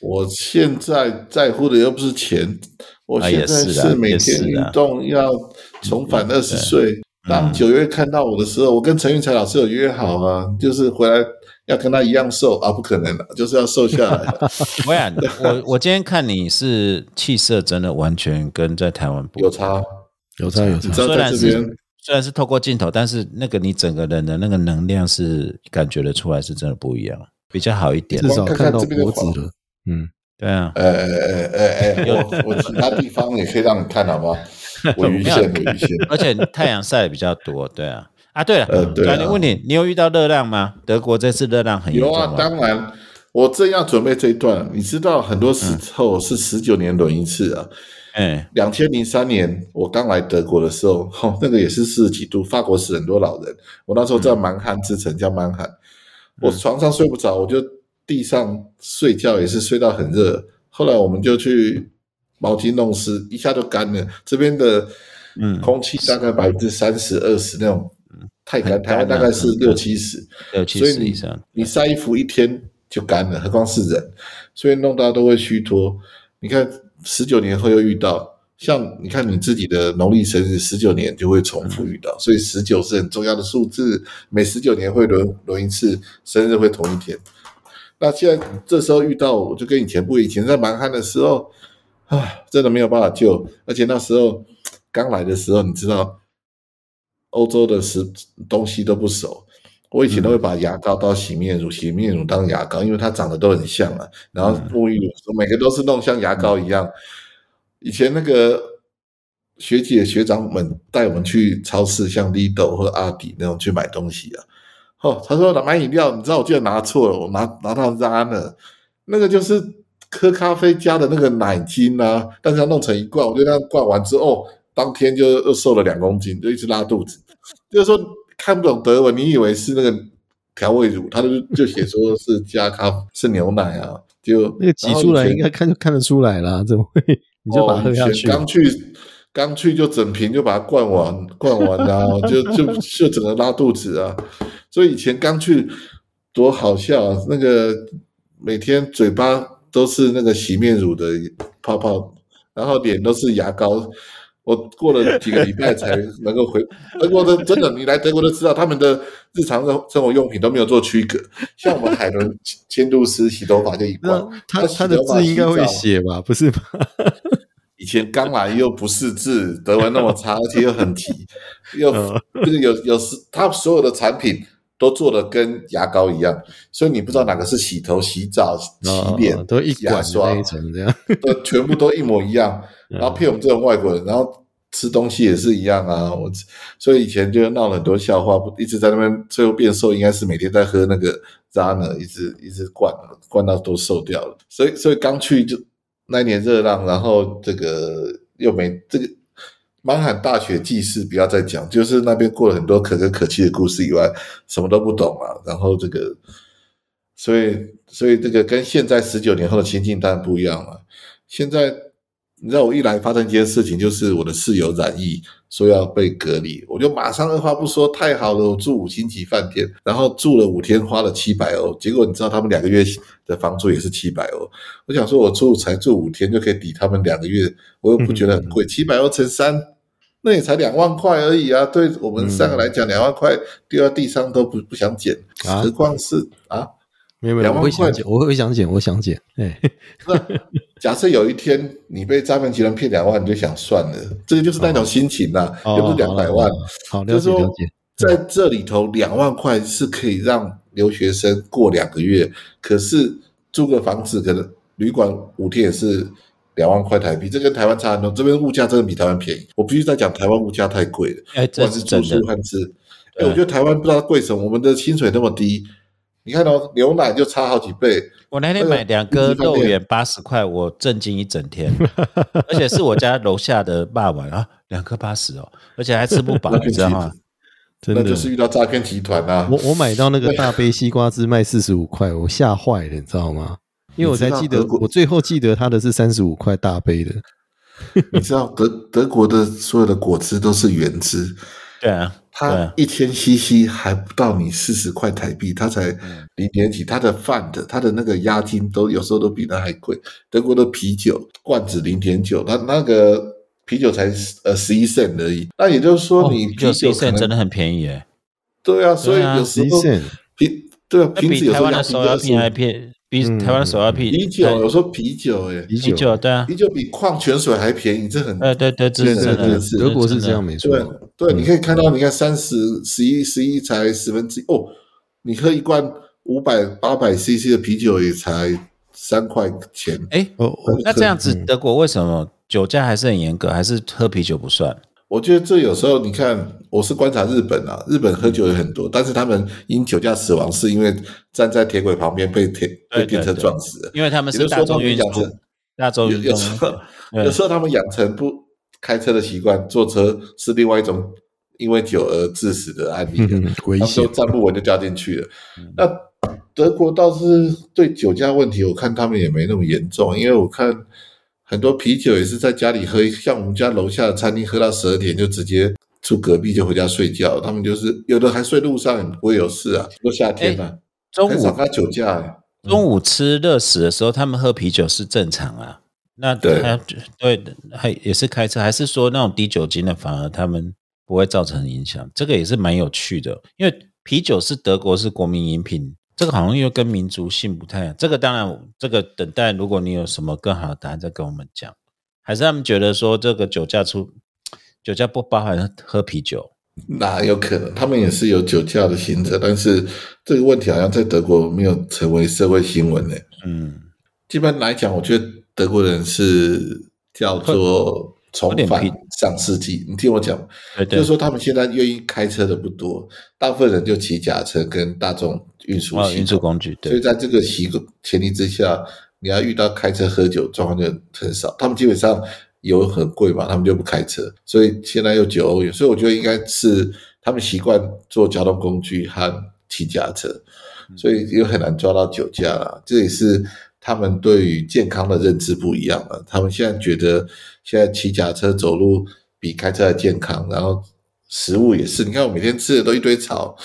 我现在在乎的又不是钱，我现在是每天运动要重返二十岁。当九月看到我的时候，我跟陈运才老师有约好啊，就是回来。要跟他一样瘦啊？不可能的，就是要瘦下来。我然，我我今天看你是气色真的完全跟在台湾不有差，有差有差。虽然是虽然是透过镜头，但是那个你整个人的那个能量是感觉得出来，是真的不一样，比较好一点。至少看到脖子了。嗯，对啊。呃呃呃呃，我我其他地方也可以让你看，好吗？我 鱼线，鱼线。而且太阳晒的比较多，对啊。啊，对了，呃，对啊，问你，你有遇到热浪吗？德国这次热浪很有啊，当然，我正要准备这一段。你知道，很多时候是十九年轮一次啊。嗯，两千零三年我刚来德国的时候，那个也是四十几度，法国死很多老人。我那时候在蛮汉之城叫蛮汉，我床上睡不着，我就地上睡觉，也是睡到很热。后来我们就去毛巾弄湿，一下就干了。这边的嗯，空气大概百分之三十二十那种。太干，台湾大概是六七十，六七十以上。你晒衣服一天就干了，何况是人，所以弄到都会虚脱。你看十九年后又遇到，像你看你自己的农历生日，十九年就会重复遇到，所以十九是很重要的数字，每十九年会轮轮一次，生日会同一天。那现在这时候遇到，我就跟以前不一样，以前在蛮汉的时候，啊，真的没有办法救，而且那时候刚来的时候，你知道。欧洲的食东西都不熟，我以前都会把牙膏当洗面乳，洗面乳当牙膏，因为它长得都很像啊。然后沐浴露每个都是弄像牙膏一样。以前那个学姐学长们带我们去超市，像 Lido 或阿迪那种去买东西啊。哦，他说买饮料，你知道我竟然拿错了，我拿拿到 Runner，那个就是喝咖啡加的那个奶精啊，但是要弄成一罐，我就那样灌完之后，当天就又瘦了两公斤，就一直拉肚子。就是说看不懂德文，你以为是那个调味乳，他就就写说是加咖是牛奶啊，就那个挤出来应该看就看得出来啦，怎么会？你就把它喝下去。刚去刚去就整瓶就把它灌完，灌完啊，就就就整个拉肚子啊。所以以前刚去多好笑啊！那个每天嘴巴都是那个洗面乳的泡泡，然后脸都是牙膏。我过了几个礼拜才能够回德国的，真的，你来德国都知道，他们的日常的生活用品都没有做区隔。像我们海伦千度丝洗头发就一罐，他他的字应该会写吧？不是吗？以前刚来又不识字，德文那么差，而且又很急，又就是有有时他所有的产品。都做的跟牙膏一样，所以你不知道哪个是洗头、洗澡、洗脸，都一牙刷一层这样，都全部都一模一样。然后骗我们这种外国人，然后吃东西也是一样啊。我所以以前就闹了很多笑话，一直在那边最后变瘦，应该是每天在喝那个渣呢，一直一直灌灌到都瘦掉了。所以所以刚去就那一年热浪，然后这个又没这个。满汉大学记事不要再讲，就是那边过了很多可歌可泣的故事以外，什么都不懂啊。然后这个，所以所以这个跟现在十九年后的情境当然不一样了。现在你知道我一来发生一件事情，就是我的室友染疫，说要被隔离，我就马上二话不说，太好了，我住五星级饭店，然后住了五天，花了七百欧。结果你知道他们两个月的房租也是七百欧。我想说，我住才住五天就可以抵他们两个月，我又不觉得很贵，七百欧乘三。那也才两万块而已啊！对我们三个来讲，两万块丢在地上都不不想捡，何况是啊？没有没有，我会想捡，我会想捡，我想捡。哎，假设有一天你被诈骗集团骗两万，你就想算了，这个就是那种心情呐，又不是两百万。好，了解了解。在这里头，两万块是可以让留学生过两个月，可是租个房子，可能旅馆五天也是。两万块台币，这跟台湾差很多。这边物价真的比台湾便宜。我必须再讲，台湾物价太贵了。不管是住宿和吃。哎，我觉得台湾不知道贵什么，我们的薪水那么低。你看到牛奶就差好几倍。我那天买两个肉圆八十块，我震惊一整天。而且是我家楼下的霸王啊，两颗八十哦，而且还吃不饱，你知道吗？真的就是遇到诈骗集团啊！我我买到那个大杯西瓜汁卖四十五块，我吓坏了，你知道吗？因为我才记得，我最后记得它的是三十五块大杯的。你知道德德国的所有的果汁都是原汁，对啊，它一天 CC 还不到你四十块台币，他才零点几。他的饭的，他的那个押金都有时候都比那还贵。德国的啤酒罐子零点九，它那个啤酒才呃十一 cent 而已。那也就是说，你啤酒真的很便宜诶。对啊，所以有时候啤对啊，瓶子有时候要便宜还便。比台湾手要啤啤酒，有时候啤酒哎，啤酒。对啊，啤酒比矿泉水还便宜，这很哎对对，这是真的，德国是这样没错。对对，你可以看到，你看三十十一十一才十分之一哦，你喝一罐五百八百 CC 的啤酒也才三块钱。哎哦，那这样子德国为什么酒驾还是很严格，还是喝啤酒不算？我觉得这有时候你看，我是观察日本啊，日本喝酒也很多，但是他们因酒驾死亡是因为站在铁轨旁边被铁被电车撞死的，因为他们是大众运输，大众运输。有时候有时候他们养成不开车的习惯，坐车是另外一种因为酒而致死的案例，危险，站不稳就掉进去了。那德国倒是对酒驾问题，我看他们也没那么严重，因为我看。很多啤酒也是在家里喝，像我们家楼下的餐厅喝到十二点就直接住隔壁就回家睡觉。他们就是有的还睡路上，不会有事啊。都夏天了，很少他酒驾。中午吃热食的时候，他们喝啤酒是正常啊。那对对，还也是开车，还是说那种低酒精的反而他们不会造成影响？这个也是蛮有趣的，因为啤酒是德国是国民饮品。这个好像又跟民族性不太一样。这个当然，这个等待，如果你有什么更好的答案，再跟我们讲。还是他们觉得说，这个酒驾出酒驾不包含喝啤酒？那有可能，他们也是有酒驾的行者，但是这个问题好像在德国没有成为社会新闻呢。嗯，一般来讲，我觉得德国人是叫做重返上世纪。你听我讲，就是说他们现在愿意开车的不多，大部分人就骑假车跟大众运输运输工具。所以在这个习惯前提之下，你要遇到开车喝酒状况就很少。他们基本上油很贵嘛，他们就不开车。所以现在又九欧元，所以我觉得应该是他们习惯坐交通工具和骑假车，所以又很难抓到酒驾了。这也是。他们对于健康的认知不一样了。他们现在觉得，现在骑假车走路比开车还健康。然后食物也是，你看我每天吃的都一堆草，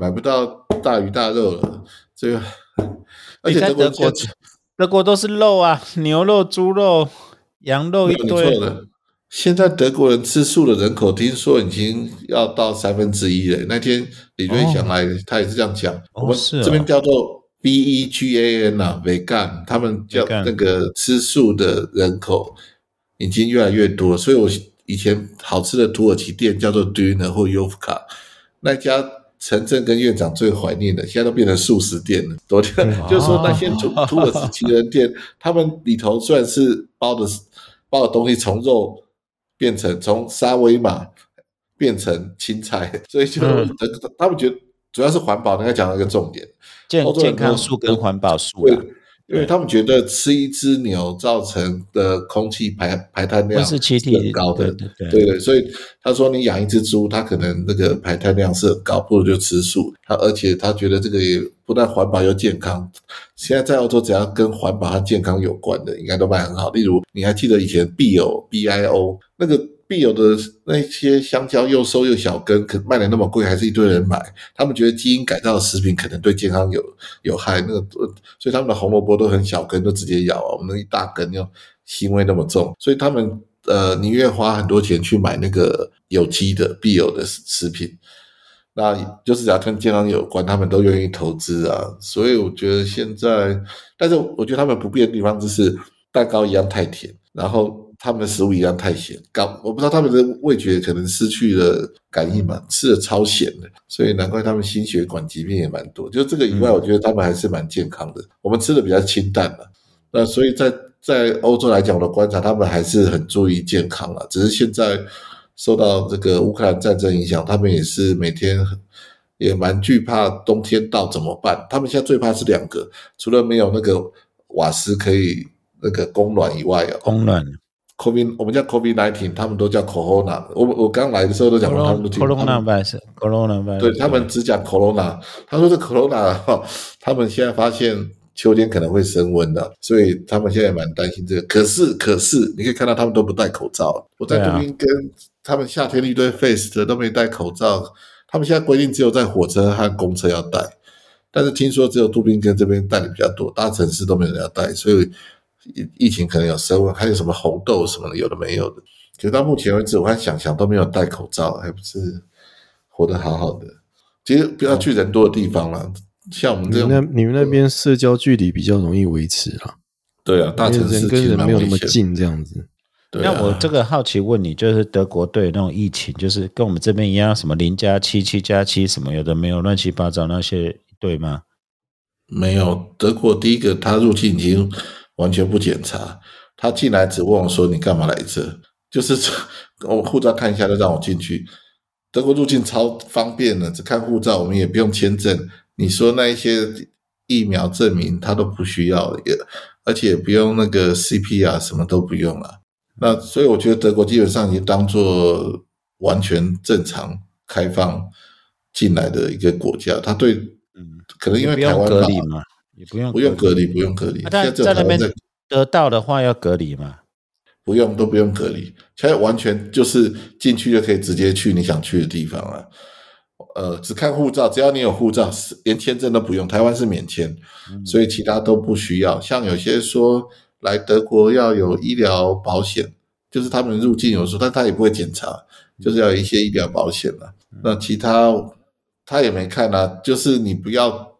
买不到大鱼大肉了。这个，而且德国德国都是肉啊，牛肉、猪肉、羊肉一堆。现在德国人吃素的人口，听说已经要到三分之一了。那天李瑞祥来，他也是这样讲。我们这边叫做。B E G A N 啊，vegan，他们叫那个吃素的人口已经越来越多，所以我以前好吃的土耳其店叫做 Duna 或 Yufka，那家陈正跟院长最怀念的，现在都变成素食店了。昨天就是说那些土土耳其人店，他们里头虽然是包的包的东西从肉变成从沙威玛变成青菜，所以就他们觉得。主要是环保，刚才讲到一个重点，健健康素跟环保素啊，因为他们觉得吃一只牛造成的空气排排碳量是很高的，对对，所以他说你养一只猪，它可能那个排碳量是很高，不如就吃素。他而且他觉得这个也不但环保又健康。现在在澳洲，只要跟环保和健康有关的，应该都卖很好。例如，你还记得以前 B O B I O 那个？必有的那些香蕉又瘦又小根，可卖的那么贵，还是一堆人买。他们觉得基因改造的食品可能对健康有有害，那个所以他们的红萝卜都很小根，都直接咬啊。我们一大根又腥味那么重，所以他们呃宁愿花很多钱去买那个有机的必有的食品。那就是只要跟健康有关，他们都愿意投资啊。所以我觉得现在，但是我觉得他们不变的地方就是蛋糕一样太甜，然后。他们的食物一样太咸，感我不知道他们的味觉可能失去了感应嘛，吃的超咸的，所以难怪他们心血管疾病也蛮多。就这个以外，我觉得他们还是蛮健康的。我们吃的比较清淡嘛，那所以在在欧洲来讲，我的观察，他们还是很注意健康了。只是现在受到这个乌克兰战争影响，他们也是每天也蛮惧怕冬天到怎么办。他们现在最怕是两个，除了没有那个瓦斯可以那个供暖以外啊，供暖。COVID，我们叫 COVID nineteen，他们都叫 Corona。我我刚来的时候都讲过，他们都听 Corona virus，Corona virus。对他们只讲 Corona，他说这 Corona，他们现在发现秋天可能会升温的，所以他们现在蛮担心这个。可是可是，你可以看到他们都不戴口罩。我在这边跟他们夏天一堆 face 的都没戴口罩。他们现在规定只有在火车和公车要戴，但是听说只有杜宾根这边戴的比较多，大城市都没有人要戴，所以。疫疫情可能有升温，还有什么红豆什么的，有的没有的。可到目前为止，我还想想都没有戴口罩，还不是活得好好的。其实不要去人多的地方了，像我们这种，那你们那边社交距离比较容易维持啊。对啊，大城市跟人没有那么近，这样子。那我这个好奇问你，就是德国对那种疫情，就是跟我们这边一样，什么零加七、七加七什么有的没有，乱七八糟那些对吗？没有，德国第一个他入境已经。完全不检查，他进来只问我说：“你干嘛来这？”就是 我护照看一下就让我进去。德国入境超方便的，只看护照，我们也不用签证。你说那一些疫苗证明他都不需要，也而且不用那个 CP 啊，什么都不用了。那所以我觉得德国基本上已经当做完全正常开放进来的一个国家。他对，嗯，可能因为台湾嘛。也不用不用隔离，不用隔离。在在那边得到的话要隔离吗？不用，都不用隔离。现在完全就是进去就可以直接去你想去的地方了。呃，只看护照，只要你有护照，连签证都不用。台湾是免签，所以其他都不需要。像有些说来德国要有医疗保险，就是他们入境有时候，但他也不会检查，就是要一些医疗保险了。那其他他也没看啊，就是你不要。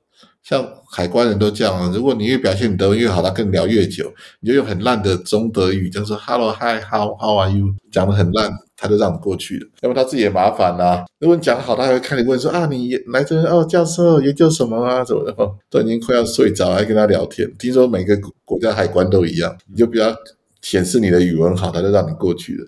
像海关人都这样啊，如果你越表现德文越好，他跟你聊越久。你就用很烂的中德语，就说 “Hello, Hi, How, How are you？” 讲的很烂，他就让你过去了。要么他自己也麻烦啦。如果你讲好，他还会看你问说：“啊，你来这哦，教授研究什么啊？什么的？”都已经快要睡着，还跟他聊天。听说每个国家海关都一样，你就不要显示你的语文好，他就让你过去了。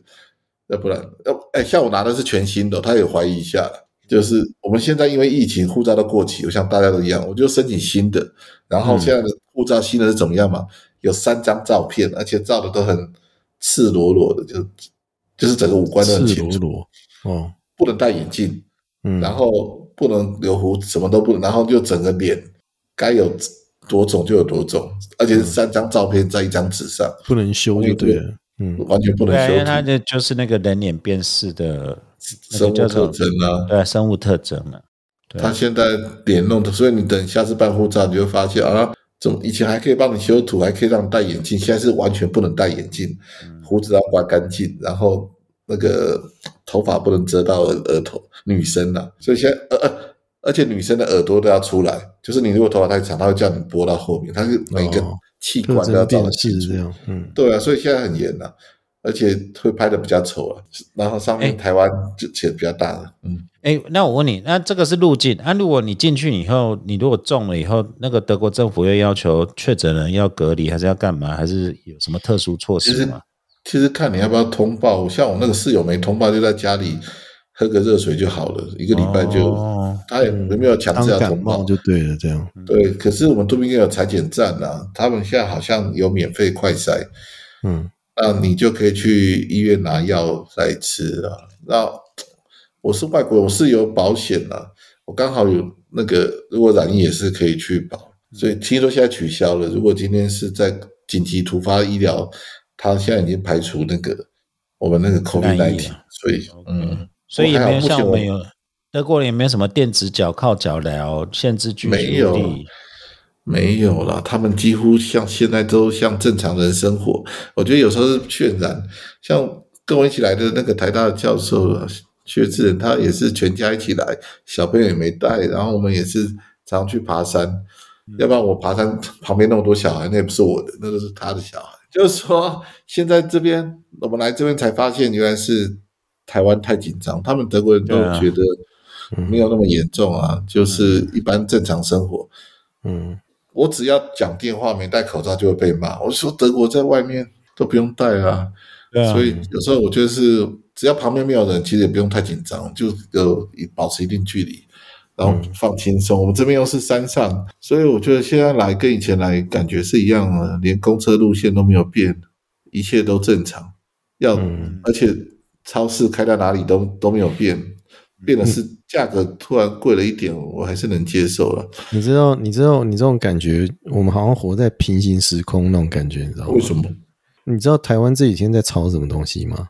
要不然，要哎，像我拿的是全新的，他也怀疑一下了。就是我们现在因为疫情，护照都过期，我像大家都一样，我就申请新的。然后现在的护照新的是怎么样嘛？有三张照片，而且照的都很赤裸裸的，就就是整个五官都很赤清楚，裸裸哦，不能戴眼镜，嗯，然后不能留胡子，什么都不能，然后就整个脸该有多肿就有多肿，而且是三张照片在一张纸上，不能修就对了，嗯，完全不能修为它图，就就是那个人脸辨识的那生物特征啊。对啊生物特征啊。他现在脸弄的，所以你等下次办护照，你就会发现啊，怎么以前还可以帮你修图，还可以让你戴眼镜，现在是完全不能戴眼镜，胡子要刮干净，然后那个头发不能遮到额额头，女生啊，所以现在呃呃，而且女生的耳朵都要出来，就是你如果头发太长，他会叫你拨到后面，他是每个哦器官都要照征辨得清楚识这。样，嗯，对啊，所以现在很严呐、而且会拍的比较丑啊，然后上面哎台湾就写比较大的，嗯。哎，那我问你，那这个是入境啊？如果你进去以后，你如果中了以后，那个德国政府又要求确诊人要隔离，还是要干嘛？还是有什么特殊措施吗？其实看你要不要通报，像我那个室友没通报，就在家里喝个热水就好了，一个礼拜就，哦他也没有强当制要通报。就对了，这样，对，可是我们杜宾也有裁剪站啊，他们现在好像有免费快筛，嗯那你就可以去医院拿药来吃啊。那我是外国人，我是有保险啊，我刚好有那个，如果染疫也是可以去保，所以听说现在取消了。如果今天是在紧急突发医疗，他现在已经排除那个我们那个 COVID 所以嗯，所以也没有像我们有德国人也没有什么电子脚铐脚镣限制距离没有地没有了，他们几乎像现在都像正常人生活。我觉得有时候是渲染，像跟我一起来的那个台大的教授啊，薛志仁，他也是全家一起来，小朋友也没带，然后我们也是常去爬山。要不然我爬山旁边那么多小孩，那也不是我的，那都是他的小孩。就是说，现在这边我们来这边才发现，原来是台湾太紧张，他们德国人都觉得没有那么严重啊，就是一般正常生活。嗯，我只要讲电话没戴口罩就会被骂。我说德国在外面都不用戴啊，啊所以有时候我觉得是只要旁边没有人，其实也不用太紧张，就有保持一定距离，然后放轻松。我们这边又是山上，所以我觉得现在来跟以前来感觉是一样的，连公车路线都没有变，一切都正常。要、嗯而且超市开到哪里都都没有变，变得是价格突然贵了一点，我还是能接受了。你知道，你知道，你这种感觉，我们好像活在平行时空那种感觉，你知道吗？为什么？你知道台湾这几天在炒什么东西吗？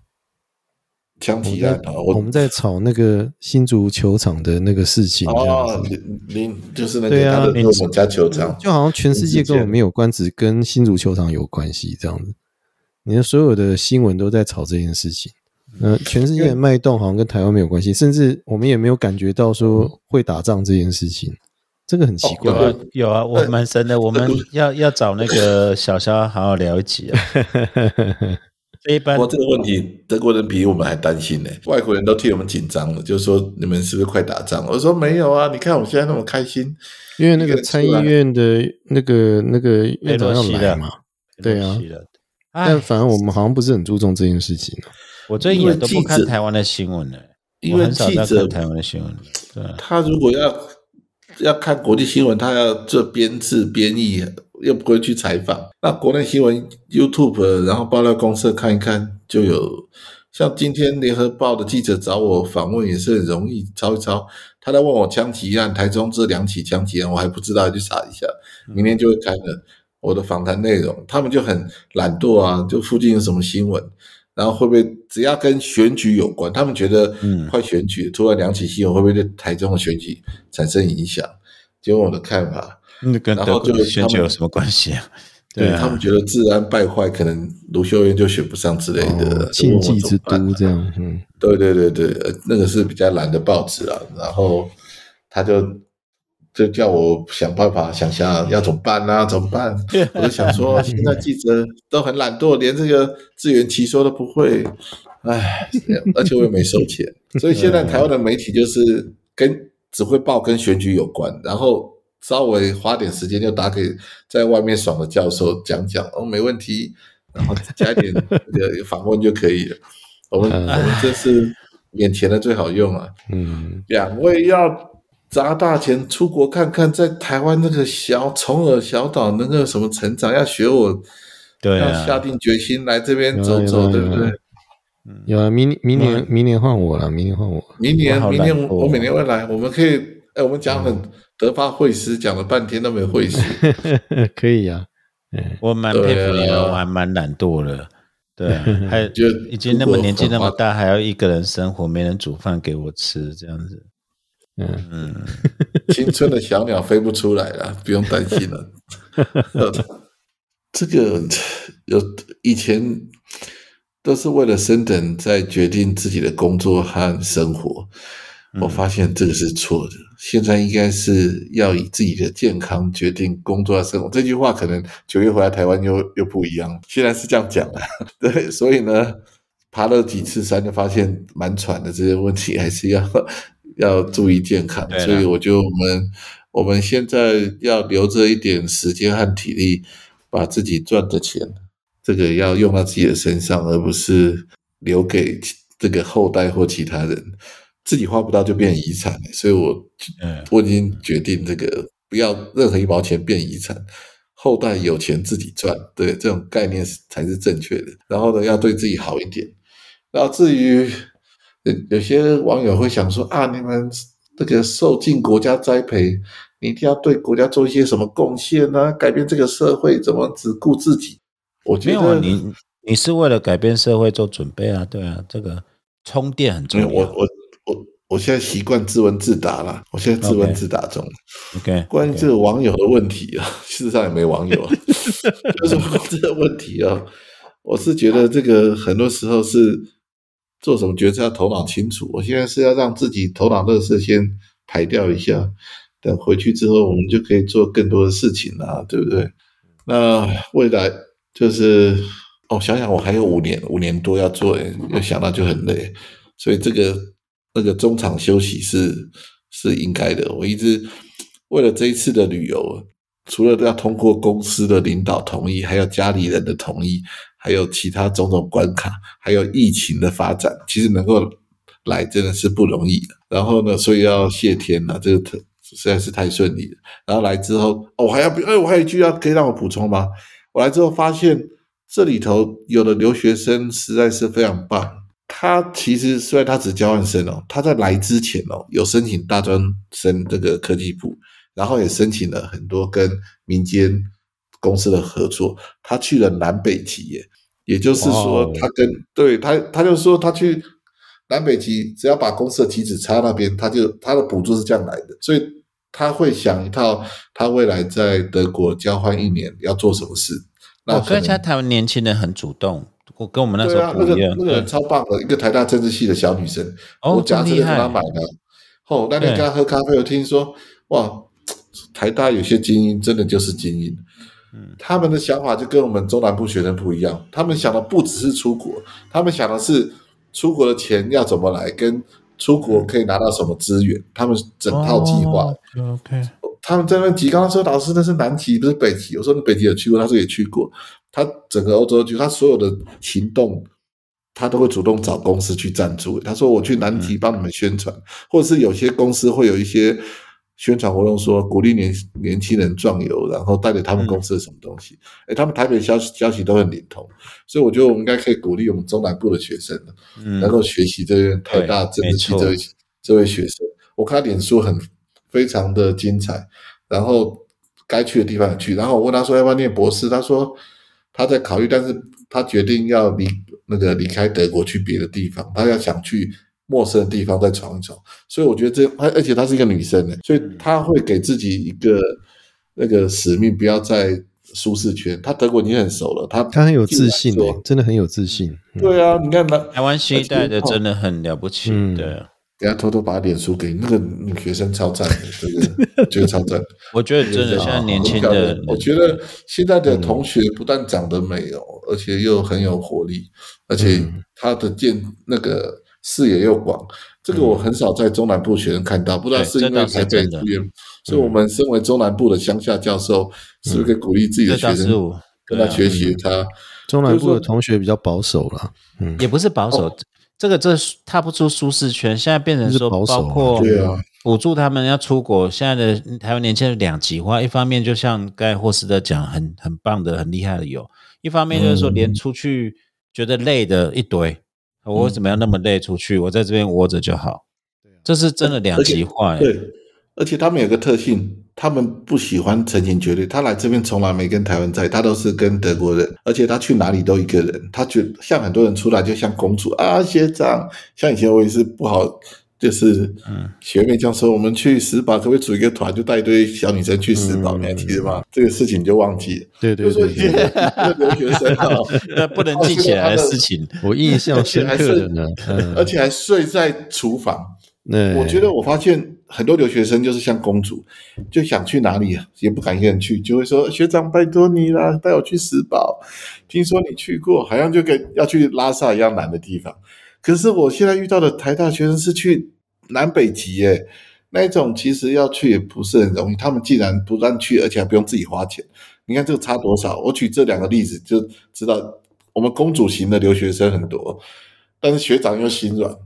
枪我们在击案啊，我们在吵那个新足球场的那个事情，哦，林林就是那对啊个他的林我们家球场，就好像全世界林志坚根本没有关，只跟新足球场有关系这样子。你的所有的新闻都在炒这件事情，那全世界的脉动好像跟台湾没有关系，甚至我们也没有感觉到说会打仗这件事情，这个很奇怪。有啊有啊，我蛮神的，我们要要找那个小肖好好聊一集啊。这一般这个问题，德国人比我们还担心呢。外国人都替我们紧张了，就说你们是不是快打仗？我说没有啊，你看我现在那么开心。因为那个参议院的那个那个院长要来嘛，对啊但反而我们好像不是很注重这件事情。我最近也都不看台湾的新闻了，因为记者台湾的新闻了。对啊，他如果要要看国际新闻，他要做编制编译，又不会去采访。那国内新闻 YouTube，然后爆料公社看一看就有。像今天联合报的记者找我访问也是很容易抄一抄，他在问我枪击案，台中这两起枪击案，我还不知道，去查一下，明天就会开了我的访谈内容。他们就很懒惰啊，就附近有什么新闻，然后会不会只要跟选举有关，他们觉得嗯。快选举，突然两起新闻会不会对台中的选举产生影响？就问我的看法，那跟然后就德国的选举有什么关系啊？对啊。他们觉得治安败坏，可能卢秀燕就选不上之类的哦，禁忌之都这样，嗯，对对对对，呃那个是比较懒的报纸啊，然后他就就叫我想办法，想想要怎么办啊，怎么办？我就想说，现在记者都很懒惰，连这个自圆其说都不会，唉，而且我又没收钱，所以现在台湾的媒体就是跟只会报跟选举有关，然后稍微花点时间就打给在外面爽的教授讲讲，哦，没问题。然后加一点那个访问就可以了。我们我们这是眼前的最好用啊。嗯，两位要砸大钱出国看看，在台湾那个小虫儿小岛能够什么成长，要学我，对啊要下定决心来这边走走，对不对？有啊，明年明年明年换我了，明年换我。明年明年我每年会来，我们可以，哎，我们讲很德发会师，讲了半天都没有会师。可以呀、我蛮佩服你对啊的，我还蛮懒惰的。对啊，还就已经那么年纪那么大，还要一个人生活，没人煮饭给我吃，这样子。嗯，嗯，青春的小鸟飞不出来了，不用担心了。这个有以前都是为了升等在决定自己的工作和生活，我发现这个是错的。现在应该是要以自己的健康决定工作和生活。这句话可能九月回来台湾又又不一样，现在是这样讲的。对，所以呢，爬了几次山就发现蛮喘的，这些问题还是要要注意健康。所以我觉得我们我们现在要留着一点时间和体力，把自己赚的钱，这个要用到自己的身上，而不是留给这个后代或其他人。自己花不到就变遗产了，所以我嗯我已经决定这个不要任何一毛钱变遗产，后代有钱自己赚，对这种概念是才是正确的。然后呢，要对自己好一点。然后至于有有些网友会想说啊，你们这个受尽国家栽培，你一定要对国家做一些什么贡献呢、改变这个社会，怎么只顾自己？我觉得你你是为了改变社会做准备啊，对啊，这个充电很重要。我我我我现在习惯自问自答了，我现在自问自答中。OK，关于这个网友的问题啊，事实上也没网友啊，就是这个问题啊，我是觉得这个很多时候是做什么决策要头脑清楚。我现在是要让自己头脑的事先排掉一下，等回去之后，我们就可以做更多的事情啦、对不对？那未来就是哦，想想我还有五年，五年多要做，又想到就很累，所以这个那个中场休息是是应该的。我一直为了这一次的旅游，除了要通过公司的领导同意，还有家里人的同意，还有其他种种关卡，还有疫情的发展，其实能够来真的是不容易。然后呢，所以要谢天了，这个实在是太顺利了。然后来之后，哦，我还要哎，我还有一句要可以让我补充吗？我来之后发现这里头有的留学生实在是非常棒。他其实虽然他只交换生哦，他在来之前哦有申请大专生这个科技部，然后也申请了很多跟民间公司的合作。他去了南北极耶，也就是说他跟对他他就说他去南北极，只要把公司的旗子插那边，他就他的补助是这样来的，所以他会想一套他未来在德国交换一年要做什么事。那我跟现在台湾年轻人很主动，我跟我们那时对啊，那个候不一样。那个人超棒的，一个台大政治系的小女生，哦我假真的跟这么厉害她买的。哦，那天跟她喝咖啡，我听说哇，台大有些精英真的就是精英，嗯他们的想法就跟我们中南部学生不一样，他们想的不只是出国，他们想的是出国的钱要怎么来，跟出国可以拿到什么资源，他们整套计划。哦 OK，他们在那边极，刚刚说老师那是南极，不是北极。我说你北极有去过，他说也去过。他整个欧洲去，他所有的行动，他都会主动找公司去赞助。他说我去南极帮你们宣传，或者是有些公司会有一些宣传活动，说鼓励年年轻人壮游，然后带给他们公司的什么东西。哎、他们台北消息消息都很灵通，所以我觉得我们应该可以鼓励我们中南部的学生嗯能够学习这位台大政治系这位这位学生。我看他脸书很非常的精彩，然后该去的地方也去。然后我问他说要不要念博士，他说他在考虑，但是他决定要离那个离开德国去别的地方，他要想去陌生的地方再闯一闯。所以我觉得这，而而且她是一个女生呢，所以她会给自己一个那个使命，不要在舒适圈。她德国已经很熟了，她他很有自信进来做，诶真的很有自信。嗯对啊，你看那台湾新一代的真的很了不起，嗯对，等下偷偷把脸书给那个女学生超赞的，这个觉得超赞。我觉得真的现在年轻的，我觉得现在的同学不但长得美哦，而且又很有活力，而且他的见那个视野又广。这个我很少在中南部学生看到，不知道是因为台北真的资源，所以我们身为中南部的乡下教授，是不是可以鼓励自己的学生跟他学习他。中南部的同学比较保守了，嗯，也不是保守，这个这踏不出舒适圈，现在变成说保守包括对啊，补助他们要出国，现在的台湾年轻人两极化，一方面就像盖霍斯特讲，很很棒的、很厉害的有，一方面就是说连出去觉得累的一堆，我为什么要那么累出去？我在这边窝着就好，这是真的两极化。对，而且他们有个特性，他们不喜欢成群结队。他来这边从来没跟台湾在，他都是跟德国人，而且他去哪里都一个人。他觉像很多人出来就像公主啊，学长。像以前我也是不好。就是嗯，学妹这样说，我们去石堡可不可以组一个团，就带一堆小女生去石堡？你还记得吗？这个事情就忘记了。对对对，留学生啊，那不能记起来的事情，我印象深刻的呢。而且还睡在厨房。我觉得我发现很多留学生就是像公主，就想去哪里也不敢一个人去，就会说学长拜托你啦，带我去石堡。听说你去过，好像就跟要去拉萨一样难的地方。可是我现在遇到的台大学生是去南北极耶，那种其实要去也不是很容易。他们既然不让去，而且还不用自己花钱，你看这个差多少？我举这两个例子就知道，我们公主型的留学生很多，但是学长又心软，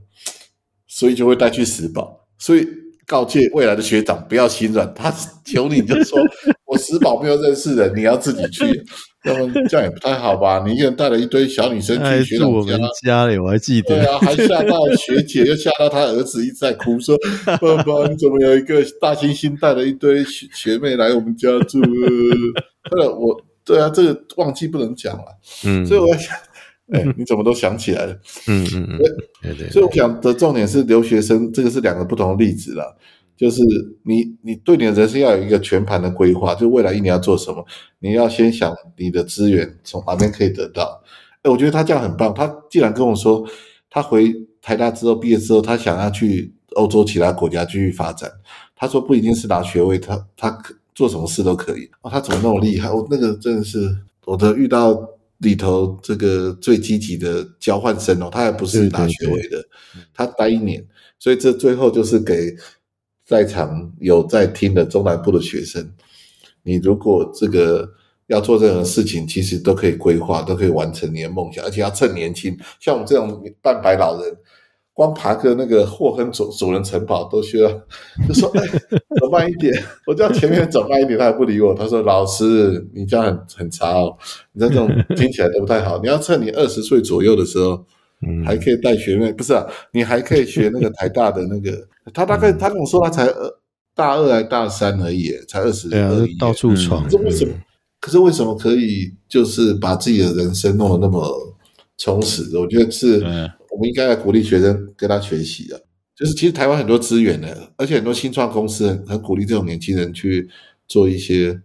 所以就会带去死保。所以告诫未来的学长不要心软，他求你就说 我死保没有认识人，你要自己去。那么这样也不太好吧？你一个人带了一堆小女生去学长家，家里我还记得。对啊，还吓到学姐，又吓到他儿子，一直在哭说：“爸爸，你怎么有一个大猩猩带了一堆学学妹来我们家住？”呃，我对啊，这个忘记不能讲了。嗯，所以我在想，哎，你怎么都想起来了？嗯嗯嗯，对对。所以我想的重点是留学生，这个是两个不同的例子啦。就是你，你对你的人生要有一个全盘的规划，就未来一年要做什么，你要先想你的资源从哪边可以得到。哎，我觉得他这样很棒。他既然跟我说，他回台大之后毕业之后，他想要去欧洲其他国家继续发展。他说不一定是拿学位，他他可做什么事都可以。哦，他怎么那么厉害？我那个真的是我的遇到里头这个最积极的交换生哦，他还不是拿学位的，他待一年，所以这最后就是给。在场有在听的中南部的学生，你如果这个要做任何事情，其实都可以规划，都可以完成你的梦想，而且要趁年轻。像我们这种半白老人，光爬个那个霍亨主主人城堡都需要，就说哎，走慢一点。我叫前面走慢一点，他也不理我。他说：“老师，你这样很很差哦，你这种听起来都不太好。你要趁你二十岁左右的时候。”还可以带学妹，不是啊？你还可以学那个台大的那个，他大概他跟我说他才二大二还大三而已，才二十而已，到处闯。这为什么？可是为什么可以就是把自己的人生弄得那么充实？我觉得是我们应该要鼓励学生跟他学习的。就是其实台湾很多资源的，而且很多新创公司很很鼓励这种年轻人去做一些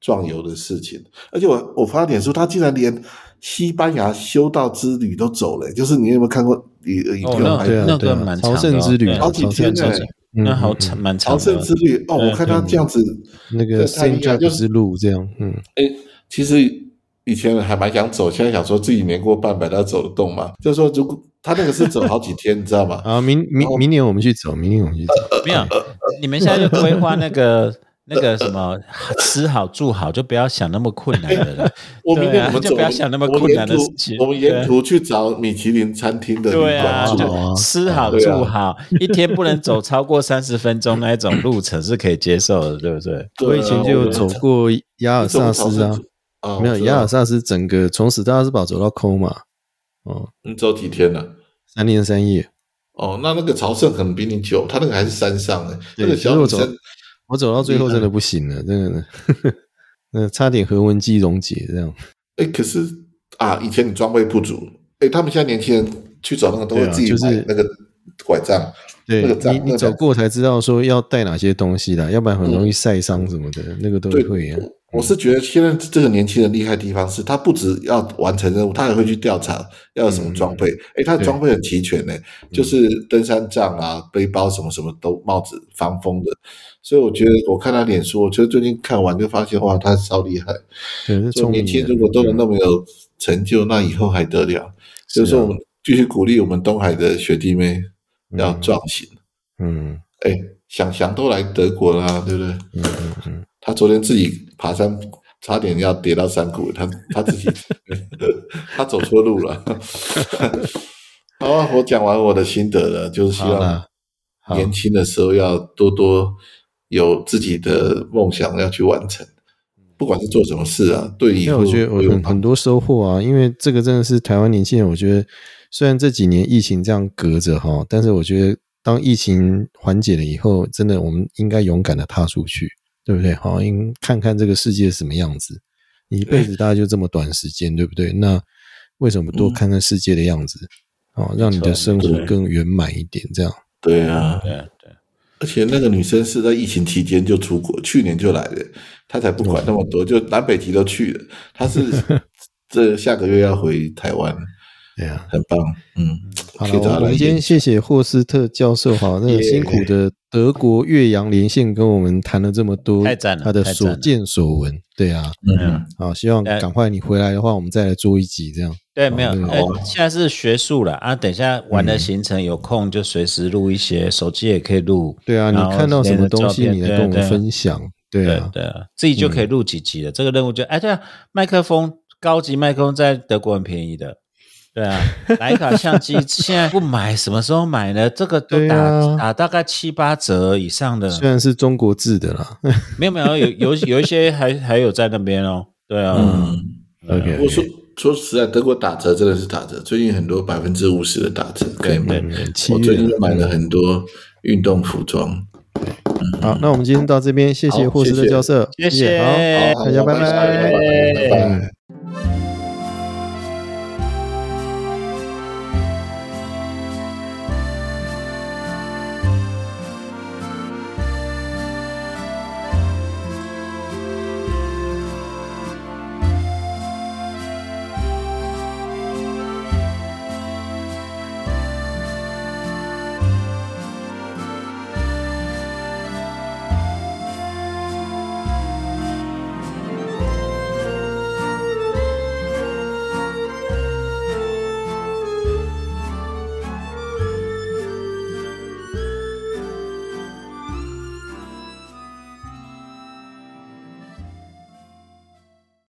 壮游的事情。而且我我发点说，他竟然连。西班牙修道之旅都走了，就是你有没有看过？影影片？那那个蛮朝圣之旅，好几天呢。那好长，蛮长。朝圣之旅哦，我看他这样子，那个圣加之路这样。嗯，哎，其实以前还蛮想走，现在想说自己年过半百，他走得动吗？就是说，如果他那个是走好几天，你知道吗？啊，明明明年我们去走，明年我们去走。没有，你们现在就规划那个。那个什么吃好住好，就不要想那么困难的了。我明天我们就不要想那么困难的事情。我们沿途去找米其林餐厅的对啊，就吃好住好，一天不能走超过三十分钟那一种路程是可以接受的，对不对？我以前就走过亚尔萨斯啊，没有亚尔萨斯整个从史特拉斯堡走到科马，哦，你走几天呢？三天三夜。哦，那那个朝圣可能比你久，他那个还是山上的，那个小女生。我走到最后真的不行了，真的，那差点核文机溶解这样。哎，可是啊，以前你装备不足，哎，他们现在年轻人去走那个都会自己买那个拐杖，对，你你走过才知道说要带哪些东西啦，要不然很容易晒伤什么的，那个都会。我是觉得现在这个年轻人厉害的地方是他不止要完成任务，他还会去调查要有什么装备。哎，他的装备很齐全呢，就是登山杖啊、背包什么什么都，帽子防风的。所以我觉得我看他脸书，我觉得最近看完就发现哇，他超厉害。对，年轻人如果都能那么有成就，那以后还得了。所以说，我们继续鼓励我们东海的学弟妹要壮行。嗯，哎，想想都来德国啦，对不对？嗯嗯嗯。他昨天自己爬山差点要跌到山谷，他他自己 他走错路了。好啊，我讲完我的心得了，就是希望年轻的时候要多多有自己的梦想要去完成，不管是做什么事啊，对以后我觉得我有很很多收获啊，因为这个真的是台湾年轻人，我觉得虽然这几年疫情这样隔着哈，但是我觉得当疫情缓解了以后，真的我们应该勇敢的踏出去，对不对？好，应看看这个世界是什么样子。你一辈子大概就这么短时间，对不对？那为什么不多看看世界的样子？哦，让你的生活更圆满一点，这样。对啊，对对，而且那个女生是在疫情期间就出国，去年就来了，她才不管那么多，就南北极都去了。她是 这下个月要回台湾，对啊。很棒，嗯，好我们今天谢谢霍斯特教授哈，那个辛苦的德国岳阳连线跟我们谈了这么多，太赞了他的所见所闻，对啊，嗯，好，希望呃赶快你回来的话，我们再来做一集这样。对，没有，现在是学术了啊。等一下玩的行程有空就随时录一些，手机也可以录。对啊，你看到什么东西，你来跟我们分享。对啊，对对啊，自己就可以录几集了。这个任务就哎，对啊，麦克风高级麦克风在德国很便宜的。对啊，徕卡相机 现在不买，什么时候买呢？这个都打、啊打大概七八折以上的，虽然是中国制的啦没有没有有有有一些还还有在那边哦。对啊，嗯，OK，我说说实在，德国打折真的是打折，最近很多百分之五十的打折可以我最近买了很多运动服装。好，那我们今天到这边，谢谢霍斯特谢谢教授，谢谢好，大家拜拜。拜拜。